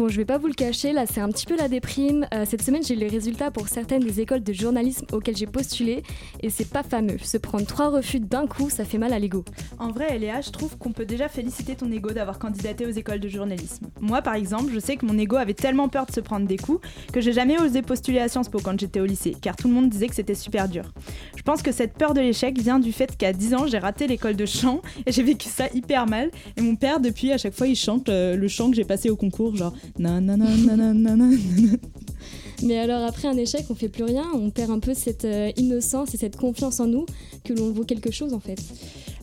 Bon, je vais pas vous le cacher, là c'est un petit peu la déprime. Euh, cette semaine, j'ai eu les résultats pour certaines des écoles de journalisme auxquelles j'ai postulé et c'est pas fameux. Se prendre trois refus d'un coup, ça fait mal à l'ego. En vrai, Léa, je trouve qu'on peut déjà féliciter ton ego d'avoir candidaté aux écoles de journalisme. Moi, par exemple, je sais que mon ego avait tellement peur de se prendre des coups que j'ai jamais osé postuler à Sciences Po quand j'étais au lycée, car tout le monde disait que c'était super dur. Je pense que cette peur de l'échec vient du fait qu'à 10 ans, j'ai raté l'école de chant et j'ai vécu ça hyper mal. Et mon père, depuis, à chaque fois, il chante euh, le chant que j'ai passé au concours, genre mais alors après un échec, on fait plus rien, on perd un peu cette euh, innocence et cette confiance en nous que l'on vaut quelque chose en fait.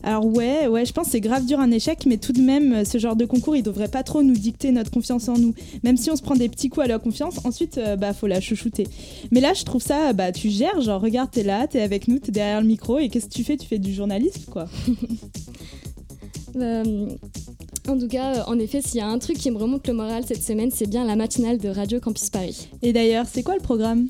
Alors ouais, ouais, je pense que c'est grave dur un échec, mais tout de même, ce genre de concours, il devrait pas trop nous dicter notre confiance en nous. Même si on se prend des petits coups à la confiance, ensuite, euh, bah faut la chouchouter. Mais là, je trouve ça, bah tu gères, genre regarde, t'es là, t'es avec nous, t'es derrière le micro, et qu'est-ce que tu fais? Tu fais du journalisme, quoi. euh, en tout cas, euh, en effet, s'il y a un truc qui me remonte le moral cette semaine, c'est bien la matinale de Radio Campus Paris. Et d'ailleurs, c'est quoi le programme?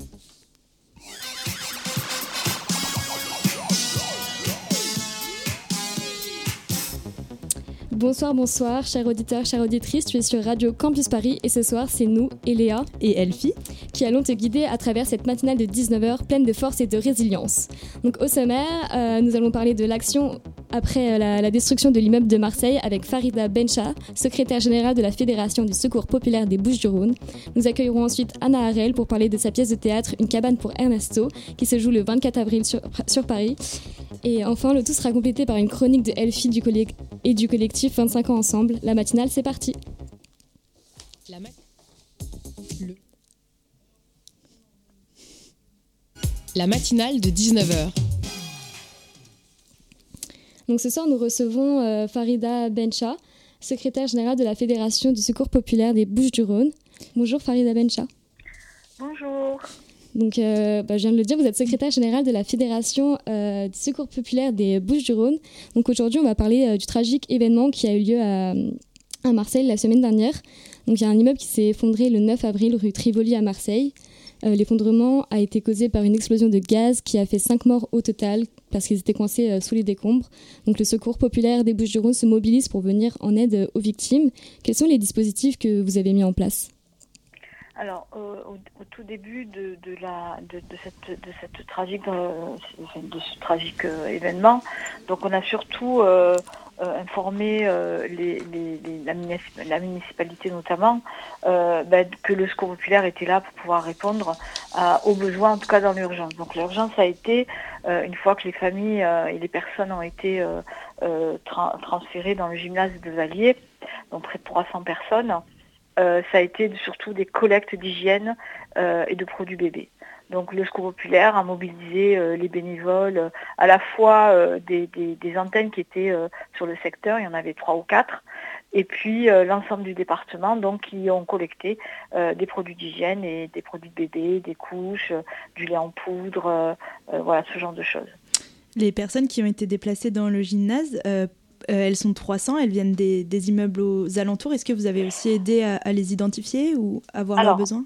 Bonsoir, bonsoir, chers auditeurs, chères auditrices. Tu es sur Radio Campus Paris et ce soir, c'est nous, Eléa et Elfie, qui allons te guider à travers cette matinale de 19h pleine de force et de résilience. Donc, au sommaire, euh, nous allons parler de l'action après euh, la, destruction de l'immeuble de Marseille avec Farida Bencha, secrétaire générale de la Fédération du Secours populaire des Bouches-du-Rhône. Nous accueillerons ensuite Anna Harel pour parler de sa pièce de théâtre Une cabane pour Ernesto, qui se joue le 24 avril sur, sur Paris. Et enfin, le tout sera complété par une chronique de Elfie du et du collectif 25 ans ensemble. La matinale, c'est parti. La, La matinale de 19h. Donc ce soir, nous recevons euh, Farida Bencha, secrétaire générale de la Fédération du Secours populaire des Bouches-du-Rhône. Bonjour Farida Bencha. Bonjour. Donc, euh, bah, je viens de le dire, vous êtes secrétaire générale de la Fédération euh, du Secours populaire des Bouches-du-Rhône. Donc, aujourd'hui, on va parler euh, du tragique événement qui a eu lieu à, à, Marseille la semaine dernière. Donc, il y a un immeuble qui s'est effondré le 9 avril rue Trivoli à Marseille. L'effondrement a été causé par une explosion de gaz qui a fait 5 morts au total parce qu'ils étaient coincés sous les décombres. Donc, le Secours populaire des Bouches-du-Rhône se mobilise pour venir en aide aux victimes. Quels sont les dispositifs que vous avez mis en place? Alors, au, tout début de, la, de, cette, tragique, euh, de ce tragique euh, événement, donc on a surtout euh, informé la, municipalité notamment ben, que le secours populaire était là pour pouvoir répondre aux besoins, en tout cas dans l'urgence. Donc l'urgence a été, une fois que les familles et les personnes ont été transférées dans le gymnase de Valier, donc près de 300 personnes, euh, ça a été surtout des collectes d'hygiène euh, et de produits bébés. Donc le Secours populaire a mobilisé euh, les bénévoles, à la fois des, antennes qui étaient sur le secteur, il y en avait trois ou quatre, et puis l'ensemble du département, qui ont collecté des produits d'hygiène et des produits de bébé, des couches, du lait en poudre, voilà ce genre de choses. Les personnes qui ont été déplacées dans le gymnase elles sont 300, elles viennent des, immeubles aux alentours. Est-ce que vous avez aussi aidé à, les identifier ou à voir leurs besoins?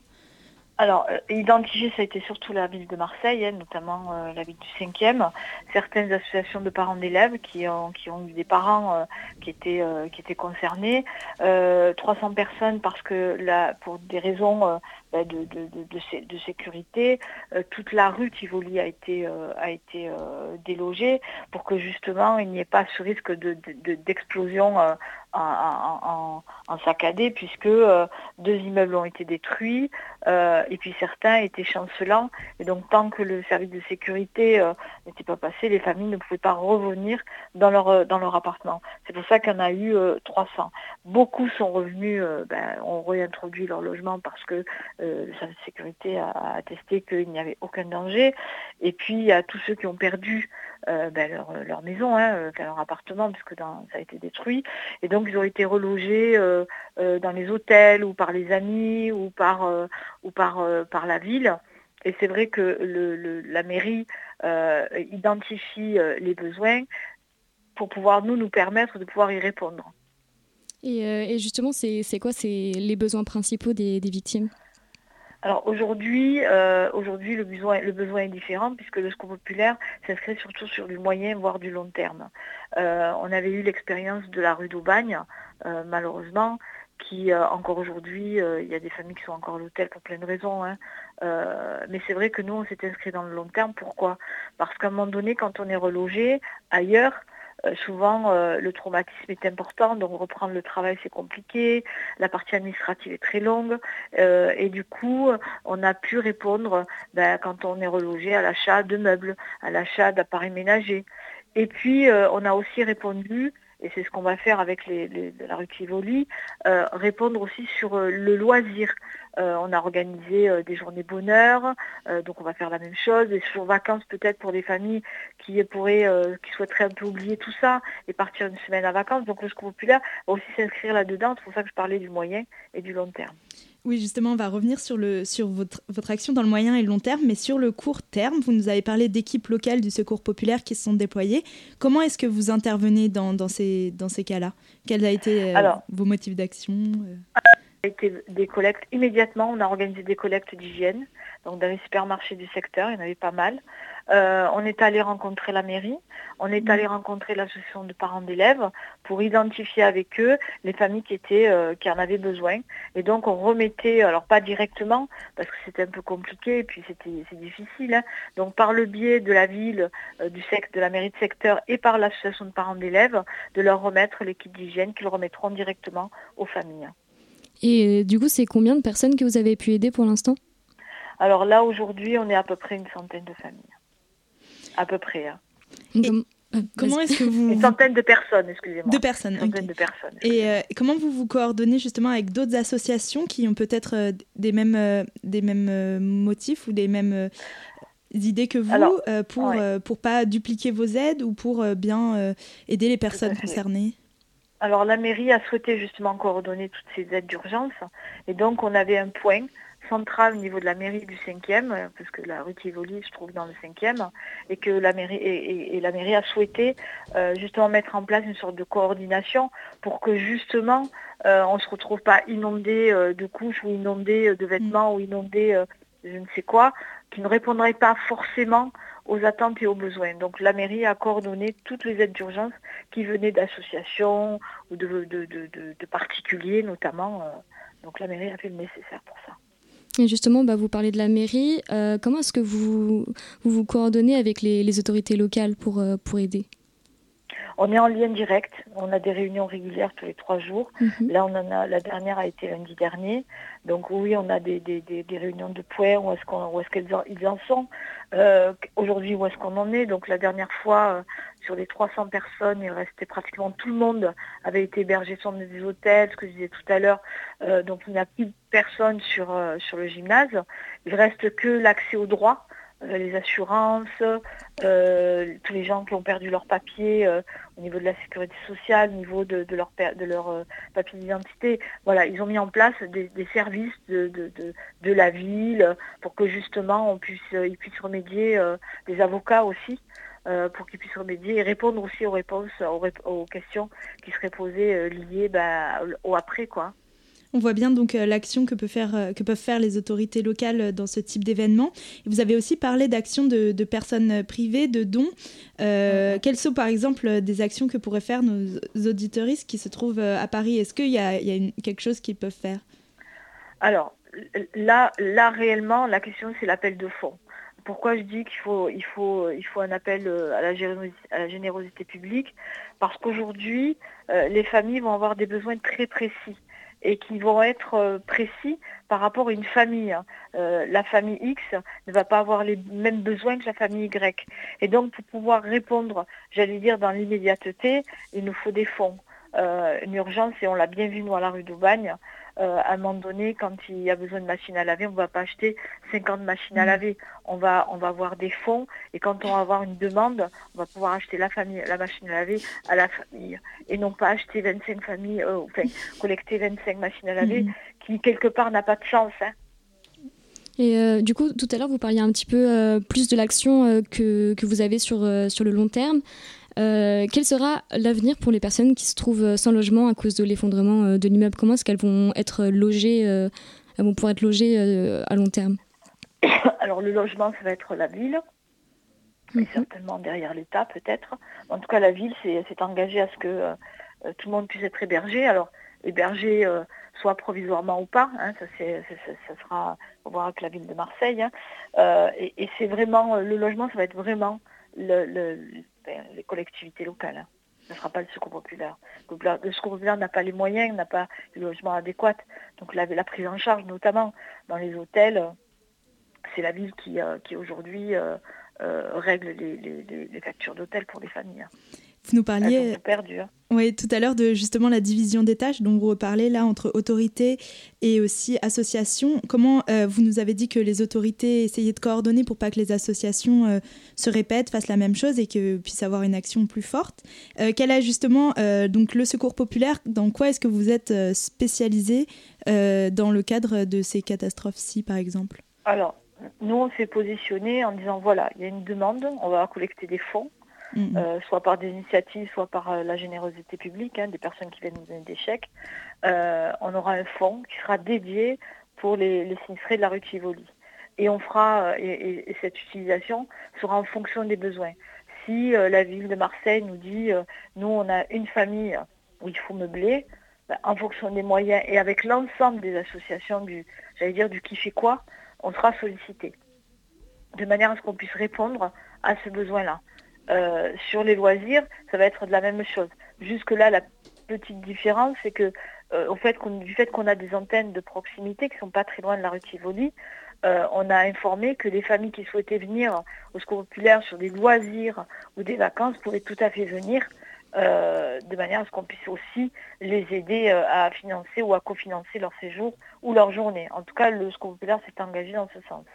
alors, euh, identifier, ça a été surtout la ville de Marseille, hein, notamment euh, la ville du 5e, certaines associations de parents d'élèves qui ont, qui ont eu des parents qui, étaient, qui étaient concernés, 300 personnes parce que là, pour des raisons bah, de, de, sécurité. Euh, toute la rue Tivoli a été, euh, a été euh, délogée pour que justement il n'y ait pas ce risque d'explosion en, saccadé puisque deux immeubles ont été détruits et puis certains étaient chancelants et donc tant que le service de sécurité n'était pas passé, les familles ne pouvaient pas revenir dans leur, dans leur appartement. C'est pour ça en a eu 300. Beaucoup sont revenus, ben, ont réintroduit leur logement parce que euh, le service de sécurité a, attesté qu'il n'y avait aucun danger. Et puis a tous ceux qui ont perdu euh, ben, leur, maison, hein, euh, leur appartement, puisque ça a été détruit. Et donc ils ont été relogés dans les hôtels ou par les amis ou par, ou par la ville. Et c'est vrai que la mairie identifie les besoins, pour pouvoir nous nous permettre de pouvoir y répondre. Et, justement, c'est quoi? Les besoins principaux des, victimes? Alors aujourd'hui, aujourd'hui le besoin, est différent puisque le secours populaire s'inscrit surtout sur du moyen voire du long terme. on avait eu l'expérience de la rue d'Aubagne, malheureusement, qui euh, encore aujourd'hui, euh, il y a des familles qui sont encore à l'hôtel pour plein de raisons. Hein. Euh, mais c'est vrai que nous, on s'est inscrit dans le long terme. Pourquoi? Parce qu'à un moment donné, quand on est relogé ailleurs, souvent le traumatisme est important, donc reprendre le travail c'est compliqué, la partie administrative est très longue, et du coup on a pu répondre ben, quand on est relogé à l'achat de meubles, à l'achat d'appareils ménagers. Et puis on a aussi répondu et c'est ce qu'on va faire avec la rue Tivoli, euh, répondre aussi sur euh, le loisir. Euh, on a organisé des journées bonheur, donc on va faire la même chose, des jours vacances peut-être pour des familles qui pourraient, qui souhaiteraient un peu oublier tout ça et partir une semaine à vacances. Donc le secours populaire va aussi s'inscrire là-dedans, c'est pour ça que je parlais du moyen et du long terme. Oui, justement, on va revenir sur, le, sur votre, votre, action dans le moyen et le long terme, mais sur le court terme, vous nous avez parlé d'équipes locales du secours populaire qui se sont déployées. Comment est-ce que vous intervenez dans, dans ces, dans ces cas-là? Quels ont été euh, vos motifs d'action euh? a été des collectes immédiatement. On a organisé des collectes d'hygiène, donc dans les supermarchés du secteur, il y en avait pas mal. Euh, on est allé rencontrer la mairie, on est allé rencontrer l'association de parents d'élèves pour identifier avec eux les familles qui étaient euh, qui en avaient besoin. Et donc on remettait, alors pas directement parce que c'était un peu compliqué et puis c'était c'est difficile. Hein. donc par le biais de la ville, euh, du de la mairie de secteur et par l'association de parents d'élèves, de leur remettre les kits d'hygiène qu'ils remettront directement aux familles. Et du coup, c'est combien de personnes que vous avez pu aider pour l'instant? Alors là, aujourd'hui, on est à peu près une centaine de familles à peu près. Hein. Euh, comment est-ce que vous... Une centaine de personnes, excusez-moi. De personnes, de personnes. Et euh, comment vous vous coordonnez justement avec d'autres associations qui ont peut-être euh, des mêmes, des mêmes motifs ou des mêmes idées que vous pour ne pour pas dupliquer vos aides ou pour bien aider les personnes concernées? Alors la mairie a souhaité justement coordonner toutes ces aides d'urgence et donc on avait un point centrale au niveau de la mairie du 5e, euh, parce que la rue Tivoli se trouve dans le 5e, et que la mairie, a souhaité euh, justement mettre en place une sorte de coordination pour que justement euh, on ne se retrouve pas inondé de couches ou inondé de vêtements ou inondé je ne sais quoi, qui ne répondrait pas forcément aux attentes et aux besoins. Donc la mairie a coordonné toutes les aides d'urgence qui venaient d'associations ou de, particuliers notamment. Donc la mairie a fait le nécessaire pour ça. Justement, bah, vous parlez de la mairie. Euh, comment est-ce que vous, vous, coordonnez avec les, autorités locales pour, euh, pour aider? On est en lien direct, on a des réunions régulières tous les trois jours. Mhm. Là, on en a, la dernière a été lundi dernier. Donc oui, on a des, réunions de points, où est-ce qu'on, qu'ils en, sont. Euh, aujourd'hui, où est-ce qu'on en est? Donc la dernière fois, sur les 300 personnes, il restait pratiquement tout le monde avait été hébergé sur des hôtels, ce que je disais tout à l'heure. Euh, donc il n'y a plus personne sur, euh, sur le gymnase. Il reste que l'accès aux droits, euh, les assurances, tous les gens qui ont perdu leur papier au niveau de la sécurité sociale, au niveau de, leur, de leur papier d'identité. Voilà, ils ont mis en place des, services de, de, la ville pour que justement on puisse, ils puissent remédier, des avocats aussi. Euh, pour qu'ils puissent remédier et répondre aussi aux réponses, aux, questions qui seraient posées euh, liées bah, au après. quoi. On voit bien donc euh, l'action que, que peuvent faire les autorités locales dans ce type d'événement. Vous avez aussi parlé d'actions de, personnes privées, de dons. Quelles sont par exemple des actions que pourraient faire nos auditoristes qui se trouvent à Paris? Est-ce qu'il y a, quelque chose qu'ils peuvent faire? Alors là, là réellement, la question c'est l'appel de fonds. Pourquoi je dis qu'il faut, il faut, il faut un appel euh, à la, générosité, publique? Parce qu'aujourd'hui, euh, les familles vont avoir des besoins très précis et qui vont être euh, précis par rapport à une famille. Hein. la famille X ne va pas avoir les mêmes besoins que la famille Y. Et donc, pour pouvoir répondre, j'allais dire, dans l'immédiateté, il nous faut des fonds. une urgence, et on l'a bien vu nous à la rue d'Aubagne, euh, à un moment donné, quand il y a besoin de machines à laver, on ne va pas acheter 50 machines à mm. laver. On va, on va avoir des fonds et quand on va avoir une demande, on va pouvoir acheter la, famille, la machine à laver à la famille et non pas acheter 25 familles, euh, enfin, collecter 25 machines à laver mm. qui quelque part n'a pas de chance. Hein. Et euh, du coup, tout à l'heure, vous parliez un petit peu plus de l'action que, que, vous avez sur, sur le long terme. Quel sera l'avenir pour les personnes qui se trouvent sans logement à cause de l'effondrement de l'immeuble? Comment est-ce qu'elles vont être logées Elles vont pouvoir être logées à long terme? Alors le logement, ça va être la ville, mhm. certainement derrière l'État peut-être. En tout cas, la ville s'est engagée à ce que tout le monde puisse être hébergé. Alors hébergé soit provisoirement ou pas. Hein, ça, ça, sera on voir avec la ville de Marseille. Hein. Euh, et, c'est vraiment le logement, ça va être vraiment le, les collectivités locales. Hein. Ce ne sera pas le secours populaire. Le secours populaire n'a pas les moyens, n'a pas le logement adéquat. Donc la, prise en charge, notamment dans les hôtels, c'est la ville qui, euh, qui aujourd'hui euh, règle les, factures d'hôtel pour les familles. Vous nous parliez hein. oui, tout à l'heure de justement la division des tâches dont vous reparlez là entre autorités et aussi associations. Comment euh, vous nous avez dit que les autorités essayaient de coordonner pour pas que les associations euh, se répètent, fassent la même chose et que puissent avoir une action plus forte. Euh, quel est justement donc le secours populaire? Dans quoi est-ce que vous êtes spécialisé dans le cadre de ces catastrophes-ci, par exemple? Alors, nous, on s'est positionné en disant voilà, il y a une demande, on va collecter des fonds Mm. Euh, soit par des initiatives, soit par euh, la générosité publique, hein, des personnes qui viennent nous donner des chèques. Euh, on aura un fonds qui sera dédié pour les, les sinistrés de la rue Tivoli. Et on fera, et, cette utilisation sera en fonction des besoins. Si la ville de Marseille nous dit, nous on a une famille où il faut meubler, ben, en fonction des moyens et avec l'ensemble des associations du, j'allais dire du qui fait quoi, on sera sollicité. De manière à ce qu'on puisse répondre à ce besoin-là. Euh, sur les loisirs, ça va être de la même chose. Jusque-là, la petite différence, c'est que euh, du fait qu'on a des antennes de proximité qui ne sont pas très loin de la rue Tivoli, euh, on a informé que les familles qui souhaitaient venir au secours populaire sur des loisirs ou des vacances pourraient tout à fait venir de manière à ce qu'on puisse aussi les aider à financer ou à cofinancer leur séjour ou leur journée. En tout cas, le secours s'est engagé dans ce sens.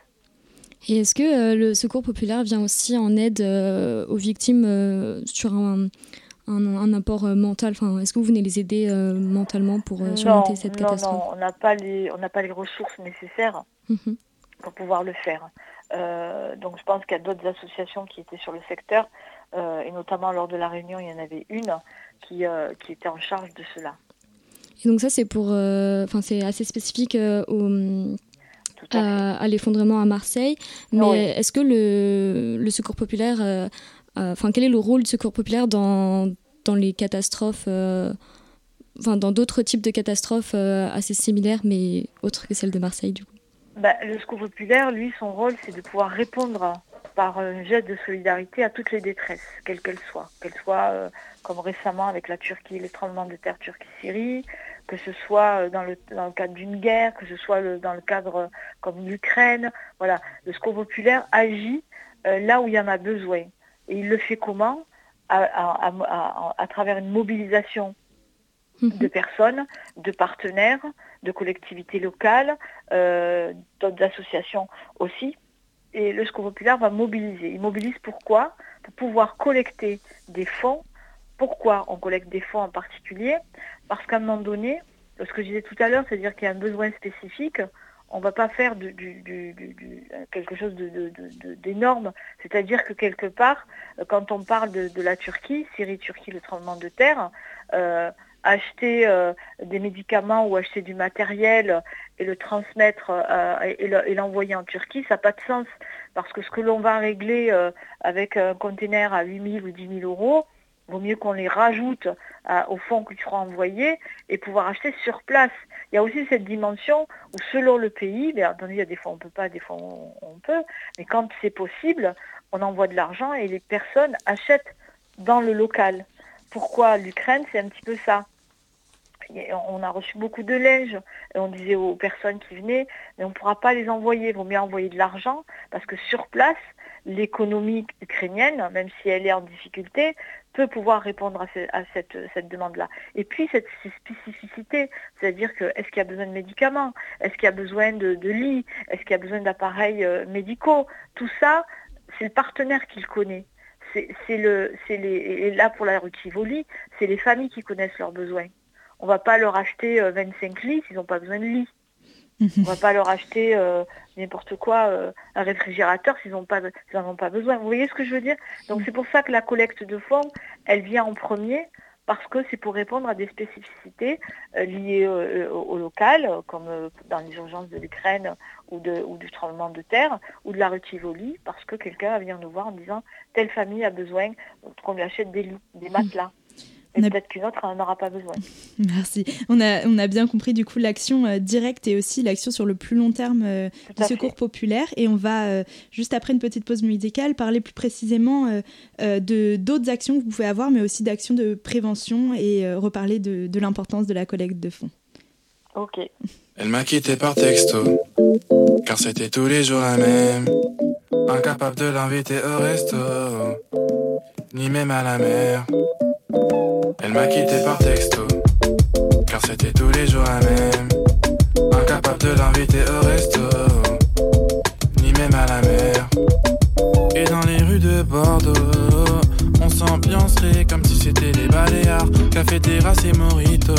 Et est-ce que euh, le secours populaire vient aussi en aide euh, aux victimes euh, sur un, un, apport mental? Enfin, Est-ce que vous venez les aider mentalement pour surmonter cette catastrophe Non, on n'a pas, les, pas les ressources nécessaires mhm. pour pouvoir le faire. donc je pense qu'il y a d'autres associations qui étaient sur le secteur, et notamment lors de la réunion, il y en avait une qui, qui était en charge de cela. Et donc ça, c'est pour, enfin, c'est assez spécifique aux à, l'effondrement à Marseille. Mais est-ce que le, secours populaire, euh, enfin, quel est le rôle du secours populaire dans, dans les catastrophes, euh, enfin, dans d'autres types de catastrophes euh, assez similaires, mais autres que celle de Marseille, du coup? Bah, Le secours populaire, lui, son rôle, c'est de pouvoir répondre par un geste de solidarité à toutes les détresses, quelles qu'elles soient. Qu'elles soient, comme récemment avec la Turquie, les tremblements de terre Turquie-Syrie, que ce soit euh, dans le, cadre d'une guerre, que ce soit dans le cadre euh, comme l'Ukraine. Voilà, le secours populaire agit euh, là où il y en a besoin. Et il le fait comment? À, travers une mobilisation mhm. de personnes, de partenaires, de collectivités locales, d'autres associations aussi. Et le secours populaire va mobiliser. Il mobilise pourquoi? Pour pouvoir collecter des fonds pourquoi on collecte des fonds en particulier Parce qu'à un moment donné, ce que je disais tout à l'heure, c'est-à-dire qu'il y a un besoin spécifique, on ne va pas faire quelque chose d'énorme. C'est-à-dire que quelque part, quand on parle de, la Turquie, Syrie-Turquie, le tremblement de terre, euh, acheter euh, des médicaments ou acheter du matériel et le transmettre euh, et l'envoyer en Turquie, ça n'a pas de sens. Parce que ce que l'on va régler avec un conteneur à 8 000 ou 10 000 euros, vaut mieux qu'on les rajoute au fonds qui sera envoyé et pouvoir acheter sur place. Il y a aussi cette dimension où selon le pays, bien entendu, il y a des fois on ne peut pas, des fois on, peut, mais quand c'est possible, on envoie de l'argent et les personnes achètent dans le local. Pourquoi l'Ukraine C'est un petit peu ça. On a reçu beaucoup de linge et on disait aux personnes qui venaient, mais on ne pourra pas les envoyer, il vaut mieux envoyer de l'argent parce que sur place, l'économie ukrainienne, même si elle est en difficulté, peut pouvoir répondre à, cette, demande-là. Et puis cette, spécificité, c'est-à-dire que est-ce qu'il y a besoin de médicaments, est-ce qu'il y a besoin de, lits, est-ce qu'il y a besoin d'appareils euh, médicaux, tout ça, c'est le partenaire qui le connaît. C'est le, les, et là pour la rue c'est les familles qui connaissent leurs besoins. On ne va pas leur acheter 25 euh, lits s'ils n'ont pas besoin de lits. Mhm. On va pas leur acheter n'importe quoi, un réfrigérateur s'ils n'en ont pas besoin. Vous voyez ce que je veux dire? Donc c'est pour ça que la collecte de fonds, elle vient en premier parce que c'est pour répondre à des spécificités euh, liées euh, au, local, comme euh, dans les urgences de l'Ukraine ou, du tremblement de terre, ou de la rue Tivoli, parce que quelqu'un va venir nous voir en disant telle famille a besoin qu'on lui achète des lits, des matelas peut-être qu'une autre n'en aura pas besoin. Merci. On a, on a bien compris du coup l'action euh, directe et aussi l'action sur le plus long terme euh, du secours populaire. Et on va, euh, juste après une petite pause musicale, parler plus précisément de d'autres actions que vous pouvez avoir, mais aussi d'actions de prévention et reparler de, de l'importance de la collecte de fonds. Ok. Elle m'a quitté par texto, car c'était tous les jours la même. Incapable de l'inviter au resto, ni même à la mer. Elle m'a quitté par texto, car c'était tous les jours la même. Incapable de l'inviter au resto, ni même à la mer. Et dans les rues de Bordeaux, on s'ambiancerait comme si c'était les Baléares. Café, terrasse et morito.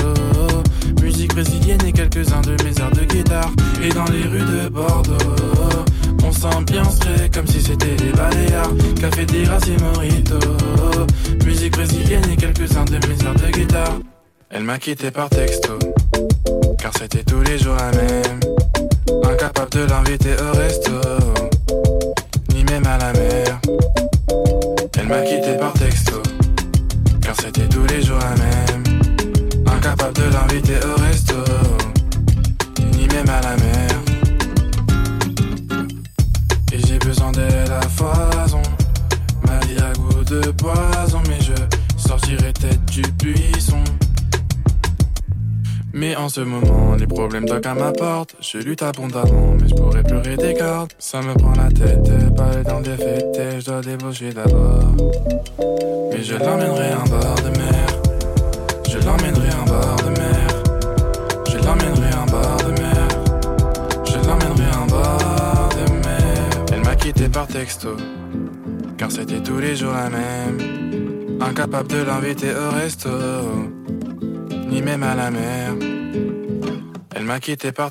Musique brésilienne et quelques-uns de mes airs de guitare. Et dans les rues de Bordeaux, on s'ambiancerait comme si c'était les Baléares. Café, terrasse et morito. Musique brésilienne et quelques-uns de mes airs de guitare. Elle m'a quitté par texto, car c'était tous les jours la même. Incapable de l'inviter au resto, ni même à la mer. Elle m'a quitté par texto, car c'était tous les jours la même. Incapable de l'inviter au resto, de poison, mais je sortirai tête du buisson. Mais en ce moment, les problèmes toquent à ma porte. Je lutte abondamment, mais je pourrais pleurer des cordes. Ça me prend la tête, pas les dents défaitées, je dois débaucher d'abord. Mais je l'emmènerai en bord de mer. Je l'emmènerai en bord de mer. Je l'emmènerai en bord de mer. Je l'emmènerai en bord de mer. Elle m'a quitté par texto, car c'était tous les jours la même. Incapable de l'inviter au resto ni même à la mer. Elle m'a quitté par...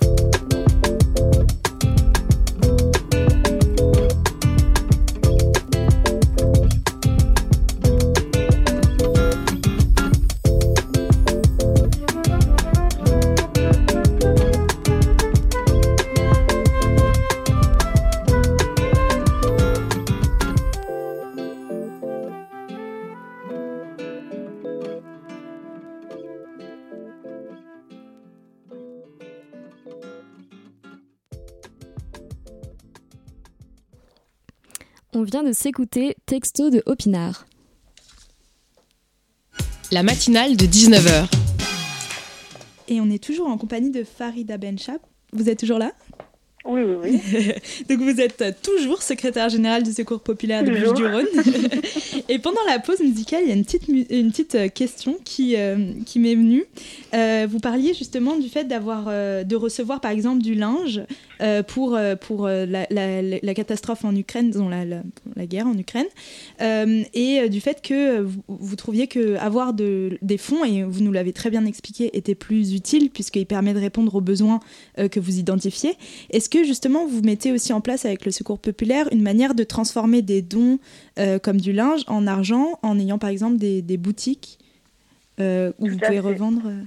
On vient de s'écouter Texto de Opinard. La matinale de 19h. Et on est toujours en compagnie de Farida Benchap. Vous êtes toujours là? Oui, oui, oui. Donc vous êtes toujours secrétaire général du Secours populaire de Bouches-du-Rhône. et pendant la pause musicale, il y a une petite, une petite euh, question qui, euh, qui m'est venue. Euh, vous parliez justement du fait d'avoir, de recevoir par exemple du linge pour, pour la, la, catastrophe en Ukraine, disons la, la, guerre en Ukraine, et du fait que vous, vous trouviez que avoir de, des fonds, et vous nous l'avez très bien expliqué, était plus utile puisqu'il permet de répondre aux besoins que vous identifiez. Est-ce que justement vous mettez aussi en place avec le Secours populaire une manière de transformer des dons euh, comme du linge en argent en ayant par exemple des, boutiques euh, où vous pouvez revendre euh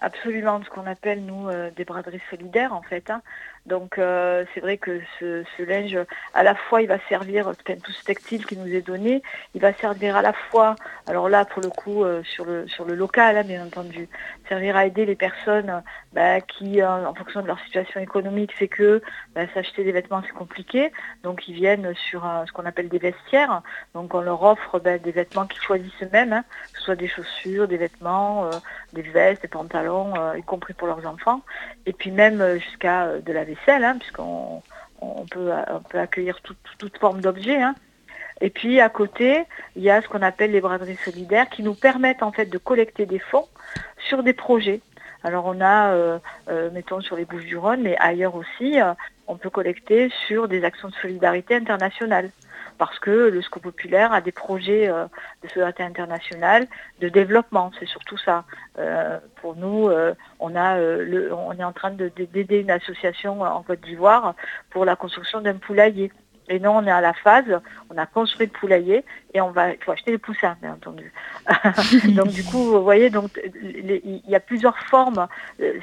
Absolument, ce qu'on appelle nous des braderies solidaires en fait. Hein. Donc euh, c'est vrai que ce, linge, à la fois, il va servir, tout ce textile qui nous est donné, il va servir à la fois, alors là pour le coup euh, sur, le, sur le local, hein, bien entendu, servir à aider les personnes bah, qui, en fonction de leur situation économique, c'est que bah, s'acheter des vêtements c'est compliqué, donc ils viennent sur ce qu'on appelle des vestiaires, donc on leur offre bah, des vêtements qu'ils choisissent eux-mêmes, hein, que ce soit des chaussures, des vêtements, euh, des vestes, des pantalons, y compris pour leurs enfants, et puis même jusqu'à de la vaisselle Hein, puisqu'on on peut, peut, accueillir toute forme d'objet. Hein. Et puis à côté, il y a ce qu'on appelle les braderies solidaires qui nous permettent en fait de collecter des fonds sur des projets. Alors on a, euh, euh, mettons sur les Bouches du Rhône, mais ailleurs aussi, euh, on peut collecter sur des actions de solidarité internationale. parce que le Secours populaire a des projets de solidarité internationale, de développement, c'est surtout ça. pour nous, on, a, on est en train d'aider une association en Côte d'Ivoire pour la construction d'un poulailler. Et non, on est à la phase, on a construit le poulailler et on va, il faut acheter les poussins, bien entendu. donc du coup, vous voyez, donc il y a plusieurs formes euh,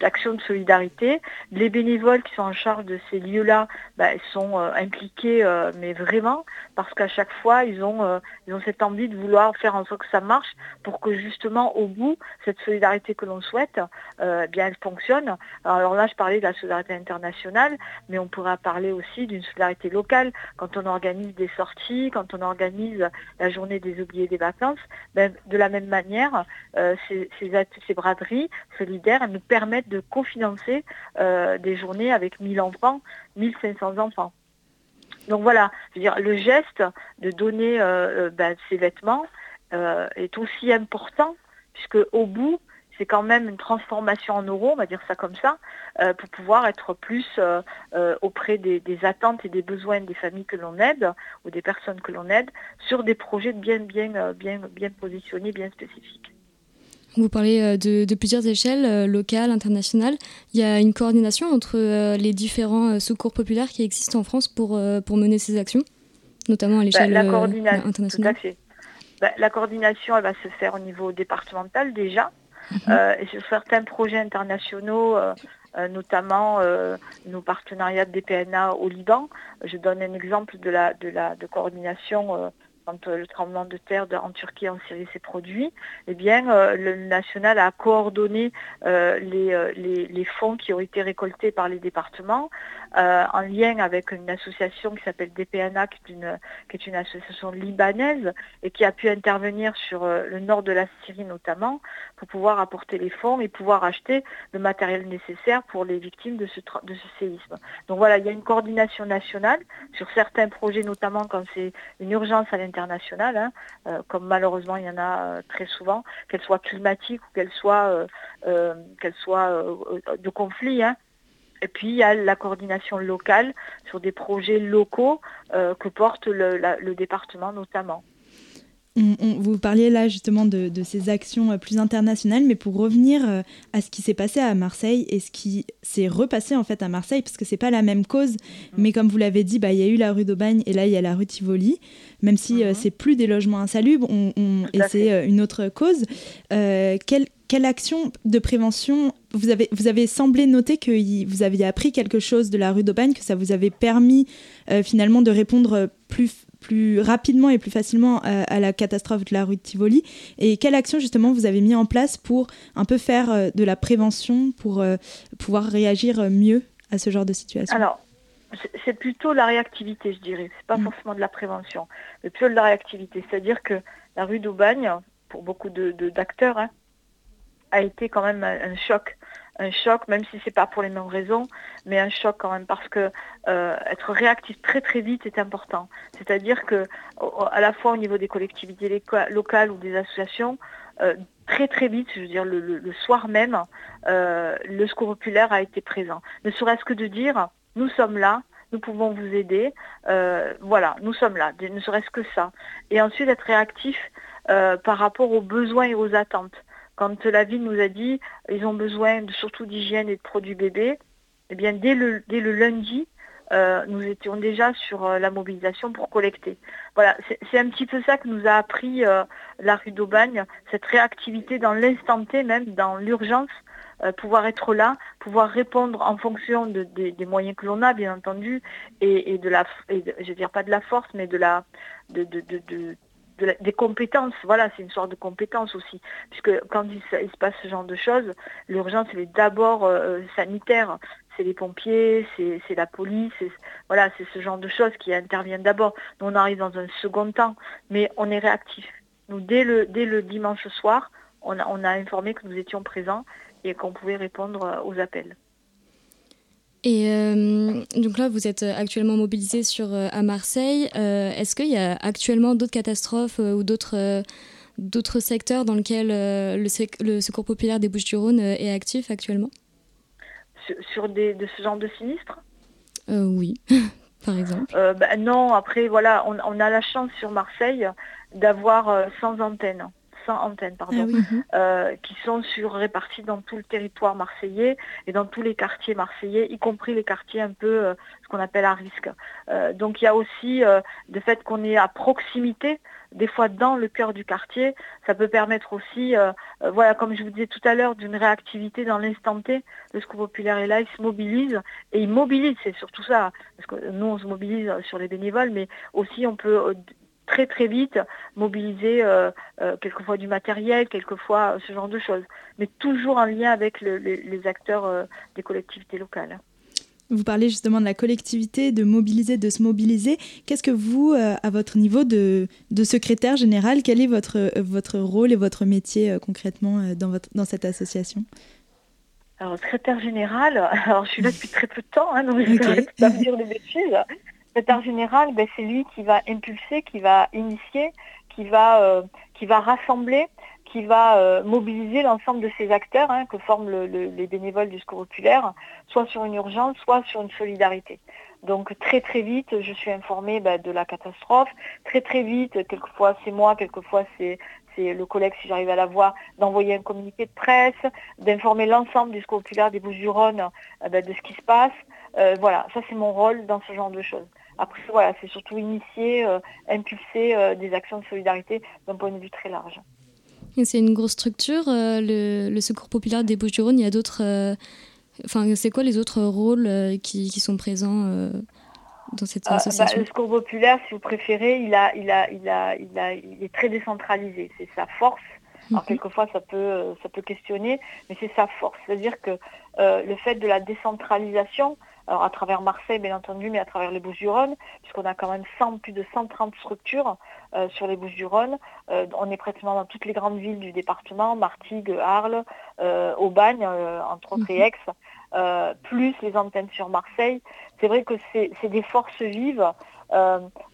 d'action de, solidarité. Les bénévoles qui sont en charge de ces lieux-là, bah, sont euh, impliqués, euh, mais vraiment, parce qu'à chaque fois, ils ont, ils ont cette envie de vouloir faire en sorte que ça marche pour que justement, au bout, cette solidarité que l'on souhaite, eh bien, elle fonctionne. Alors là, je parlais de la solidarité internationale, mais on pourra parler aussi d'une solidarité locale quand on organise des sorties, quand on organise la journée des oubliés des vacances, ben, de la même manière, euh, ces, braderies solidaires nous permettent de cofinancer euh, des journées avec 1000 enfants, 1500 enfants. Donc voilà, dire, le geste de donner euh, ben, ces vêtements est aussi important, puisque au bout, c'est quand même une transformation en euros, on va dire ça comme ça, euh, pour pouvoir être plus euh, euh, auprès des, attentes et des besoins des familles que l'on aide ou des personnes que l'on aide sur des projets bien, bien, bien, bien positionnés, bien spécifiques. Vous parlez de, plusieurs échelles, locales, internationales. Il y a une coordination entre les différents secours populaires qui existent en France pour, pour mener ces actions, notamment à bah, l'échelle internationale? Bah, la coordination, elle va se faire au niveau départemental déjà. Euh, et sur certains projets internationaux, euh, euh, notamment nos partenariats de DPNA au Liban. Je donne un exemple de la, de la de coordination quand le tremblement de terre en Turquie en Syrie s'est produit, eh bien, le national a coordonné les, les, fonds qui ont été récoltés par les départements euh, en lien avec une association qui s'appelle DPNA, qui est, une, qui est une association libanaise et qui a pu intervenir sur euh, le nord de la Syrie notamment pour pouvoir apporter les fonds et pouvoir acheter le matériel nécessaire pour les victimes de ce, de ce séisme. Donc voilà, il y a une coordination nationale sur certains projets, notamment quand c'est une urgence à l'international, hein, euh, comme malheureusement il y en a très souvent, qu'elle soit climatique ou qu'elle soit, qu'elle soit de conflit. Hein, et puis il y a la coordination locale sur des projets locaux euh, que porte le, département notamment. vous parliez là justement de, ces actions euh, plus internationales, mais pour revenir euh, à ce qui s'est passé à Marseille et ce qui s'est repassé en fait à Marseille, parce que c'est pas la même cause, mm. mais comme vous l'avez dit, bah, il y a eu la rue d'Aubagne et là il y a la rue Tivoli, même si mm-hmm. c'est plus des logements insalubres, et c'est une autre cause. quelle quelle action de prévention vous avez, vous avez semblé noter que vous aviez appris quelque chose de la rue d'Aubagne, que ça vous avait permis euh, finalement de répondre plus, plus rapidement et plus facilement euh, à, la catastrophe de la rue de Tivoli? Et quelle action justement vous avez mis en place pour un peu faire euh, de la prévention, pour pouvoir réagir mieux à ce genre de situation? Alors, c'est plutôt la réactivité, je dirais. C'est pas mm. forcément de la prévention, mais plutôt de la réactivité. C'est-à-dire que la rue d'Aubagne, pour beaucoup d'acteurs, de, hein, a été quand même un, choc. Un choc, même si c'est pas pour les mêmes raisons, mais un choc quand même parce que euh, être réactif très très vite est important. C'est-à-dire que à la fois au niveau des collectivités locales ou des associations, euh, très très vite, je veux dire le, soir même, euh, le secours populaire a été présent. Ne serait-ce que de dire nous sommes là, nous pouvons vous aider, voilà, nous sommes là, ne serait-ce que ça. Et ensuite être réactif par rapport aux besoins et aux attentes. Quand la ville nous a dit ils ont besoin surtout d'hygiène et de produits bébés, eh bien dès le, lundi, euh, nous étions déjà sur euh, la mobilisation pour collecter. Voilà, c'est un petit peu ça que nous a appris euh, la rue d'Aubagne, cette réactivité dans l'instant T même, dans l'urgence, pouvoir être là, pouvoir répondre en fonction des moyens que l'on a, bien entendu, et, de la, je veux dire pas de la force, mais de la, des compétences. Voilà, c'est une sorte de compétence aussi. Puisque quand il, se passe ce genre de choses, l'urgence, elle est d'abord euh, sanitaire. C'est les pompiers, c'est la police, voilà, c'est ce genre de choses qui interviennent d'abord. Nous, on arrive dans un second temps, mais on est réactif. Nous, dès le, dimanche soir, on a, on a informé que nous étions présents et qu'on pouvait répondre euh, aux appels. Et euh, donc là, vous êtes actuellement mobilisé sur, euh, à Marseille. Euh, est-ce qu'il y a actuellement d'autres catastrophes ou d'autres d'autres secteurs dans lesquels le, le, Secours populaire des Bouches-du-Rhône est actif actuellement? Sur, des, de ce genre de sinistres? Oui. par exemple ben, Non, après, voilà, on, a la chance sur Marseille d'avoir 100 antennes. 100 antennes, pardon, ah mhm. qui sont sur, réparties dans tout le territoire marseillais et dans tous les quartiers marseillais, y compris les quartiers un peu ce qu'on appelle à risque. donc il y a aussi le fait qu'on est à proximité des fois dans le cœur du quartier. Ça peut permettre aussi, euh, euh, voilà, comme je vous disais tout à l'heure, d'une réactivité dans l'instant T. Le Secours populaire est là, il se mobilise et il mobilise, c'est surtout ça, parce que nous on se mobilise sur les bénévoles, mais aussi on peut euh, très très vite mobiliser quelquefois du matériel, quelquefois ce genre de choses, mais toujours en lien avec les acteurs des collectivités locales. Vous parlez justement de la collectivité, de mobiliser, de se mobiliser. Qu'est-ce que vous, euh, à votre niveau de, secrétaire général, quel est votre, votre rôle et votre métier euh, concrètement euh, dans, votre, dans cette association? Alors, secrétaire général, alors je suis là depuis très peu de temps, hein, donc je ne vais pas dire de bêtises. Secrétaire général, ben, c'est lui qui va impulser, qui va initier, qui va, qui va rassembler qui va euh, mobiliser l'ensemble de ces acteurs hein, que forment les bénévoles du secours populaire, soit sur une urgence, soit sur une solidarité. Donc très très vite, je suis informée bah, de la catastrophe. Très très vite, quelquefois c'est moi, quelquefois c'est le collègue, si j'arrive à la voir, d'envoyer un communiqué de presse, d'informer l'ensemble du secours populaire des Bouches-du-Rhône euh, bah, de ce qui se passe. Euh, voilà, ça c'est mon rôle dans ce genre de choses. Après, voilà, c'est surtout initier, impulser des actions de solidarité d'un point de vue très large. C'est une grosse structure, euh, le, Secours populaire des Bouches-du-Rhône. Il y a d'autres. Euh, enfin, c'est quoi les autres rôles euh, qui, sont présents dans cette bah, association Le Secours populaire, si vous préférez, il, a, il, a, il, a, il, a, il est très décentralisé. C'est sa force. Alors, mhm. quelquefois, ça peut, ça peut questionner, mais c'est sa force. C'est-à-dire que le fait de la décentralisation, alors à travers Marseille bien entendu, mais à travers les Bouches-du-Rhône, puisqu'on a quand même 100, plus de 130 structures euh, sur les Bouches-du-Rhône. Euh, on est pratiquement dans toutes les grandes villes du département, Martigues, Arles, euh, Aubagne, entre autres et mhm. Aix, plus les antennes sur Marseille. C'est vrai que c'est des forces vives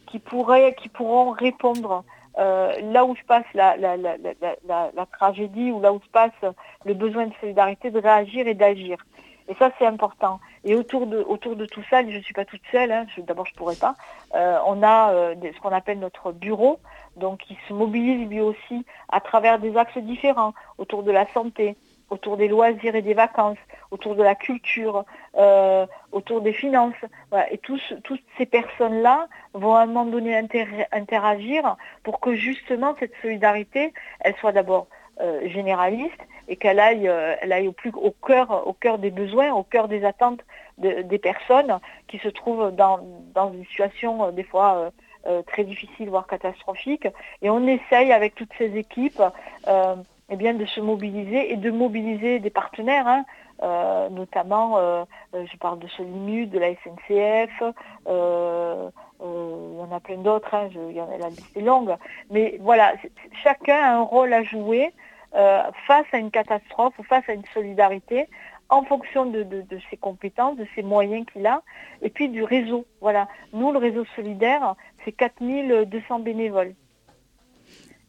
qui, pourraient, qui pourront répondre là où se passe la, la, tragédie ou là où se passe le besoin de solidarité, de réagir et d'agir. Et ça, c'est important. Et autour de, autour de tout ça, je ne suis pas toute seule, hein, d'abord je ne pourrais pas, euh, on a euh, ce qu'on appelle notre bureau, donc qui se mobilise lui aussi à travers des axes différents, autour de la santé, autour des loisirs et des vacances, autour de la culture, euh, autour des finances. Et toutes ces personnes-là vont à un moment donné interagir pour que justement cette solidarité, elle soit d'abord généraliste et qu'elle aille, euh, elle aille au, plus, au, cœur, au cœur des besoins, au cœur des attentes des personnes qui se trouvent dans, dans une situation euh, des fois euh, très difficile, voire catastrophique. Et on essaye avec toutes ces équipes eh bien, de se mobiliser et de mobiliser des partenaires. Hein, notamment, je parle de Solimu, de la SNCF, il y en a plein d'autres, hein, la liste est longue, mais voilà, chacun a un rôle à jouer euh, face à une catastrophe ou face à une solidarité en fonction de, ses compétences, de ses moyens qu'il a, et puis du réseau. Voilà. Nous, le réseau solidaire, c'est 4200 bénévoles.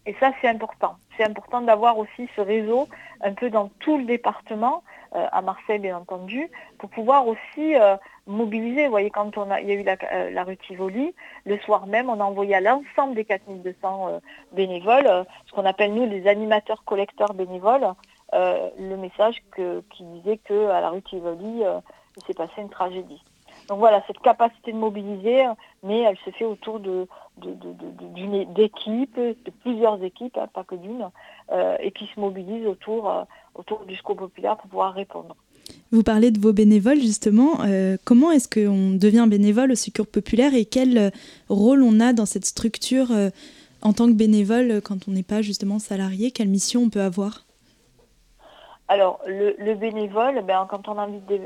Et ça, c'est important. C'est important d'avoir aussi ce réseau un peu dans tout le département, euh, à Marseille bien entendu, pour pouvoir aussi euh, mobiliser. Vous voyez, quand il y a eu la, euh, la rue Tivoli, le soir même, on a envoyé à l'ensemble des 4200 bénévoles, ce qu'on appelle nous les animateurs collecteurs bénévoles, le message qui disait qu'à la rue Tivoli, il s'est passé une tragédie. Donc voilà, cette capacité de mobiliser, mais elle se fait autour de, d'une équipe, de plusieurs équipes, hein, pas que d'une, euh, et qui se mobilisent autour, euh, du SCO populaire pour pouvoir répondre. Vous parlez de vos bénévoles justement. Euh, comment est-ce qu'on devient bénévole au Secours populaire et quel rôle on a dans cette structure en tant que bénévole quand on n'est pas justement salarié? Quelle mission on peut avoir? Alors, le, bénévole, ben, quand on a envie de,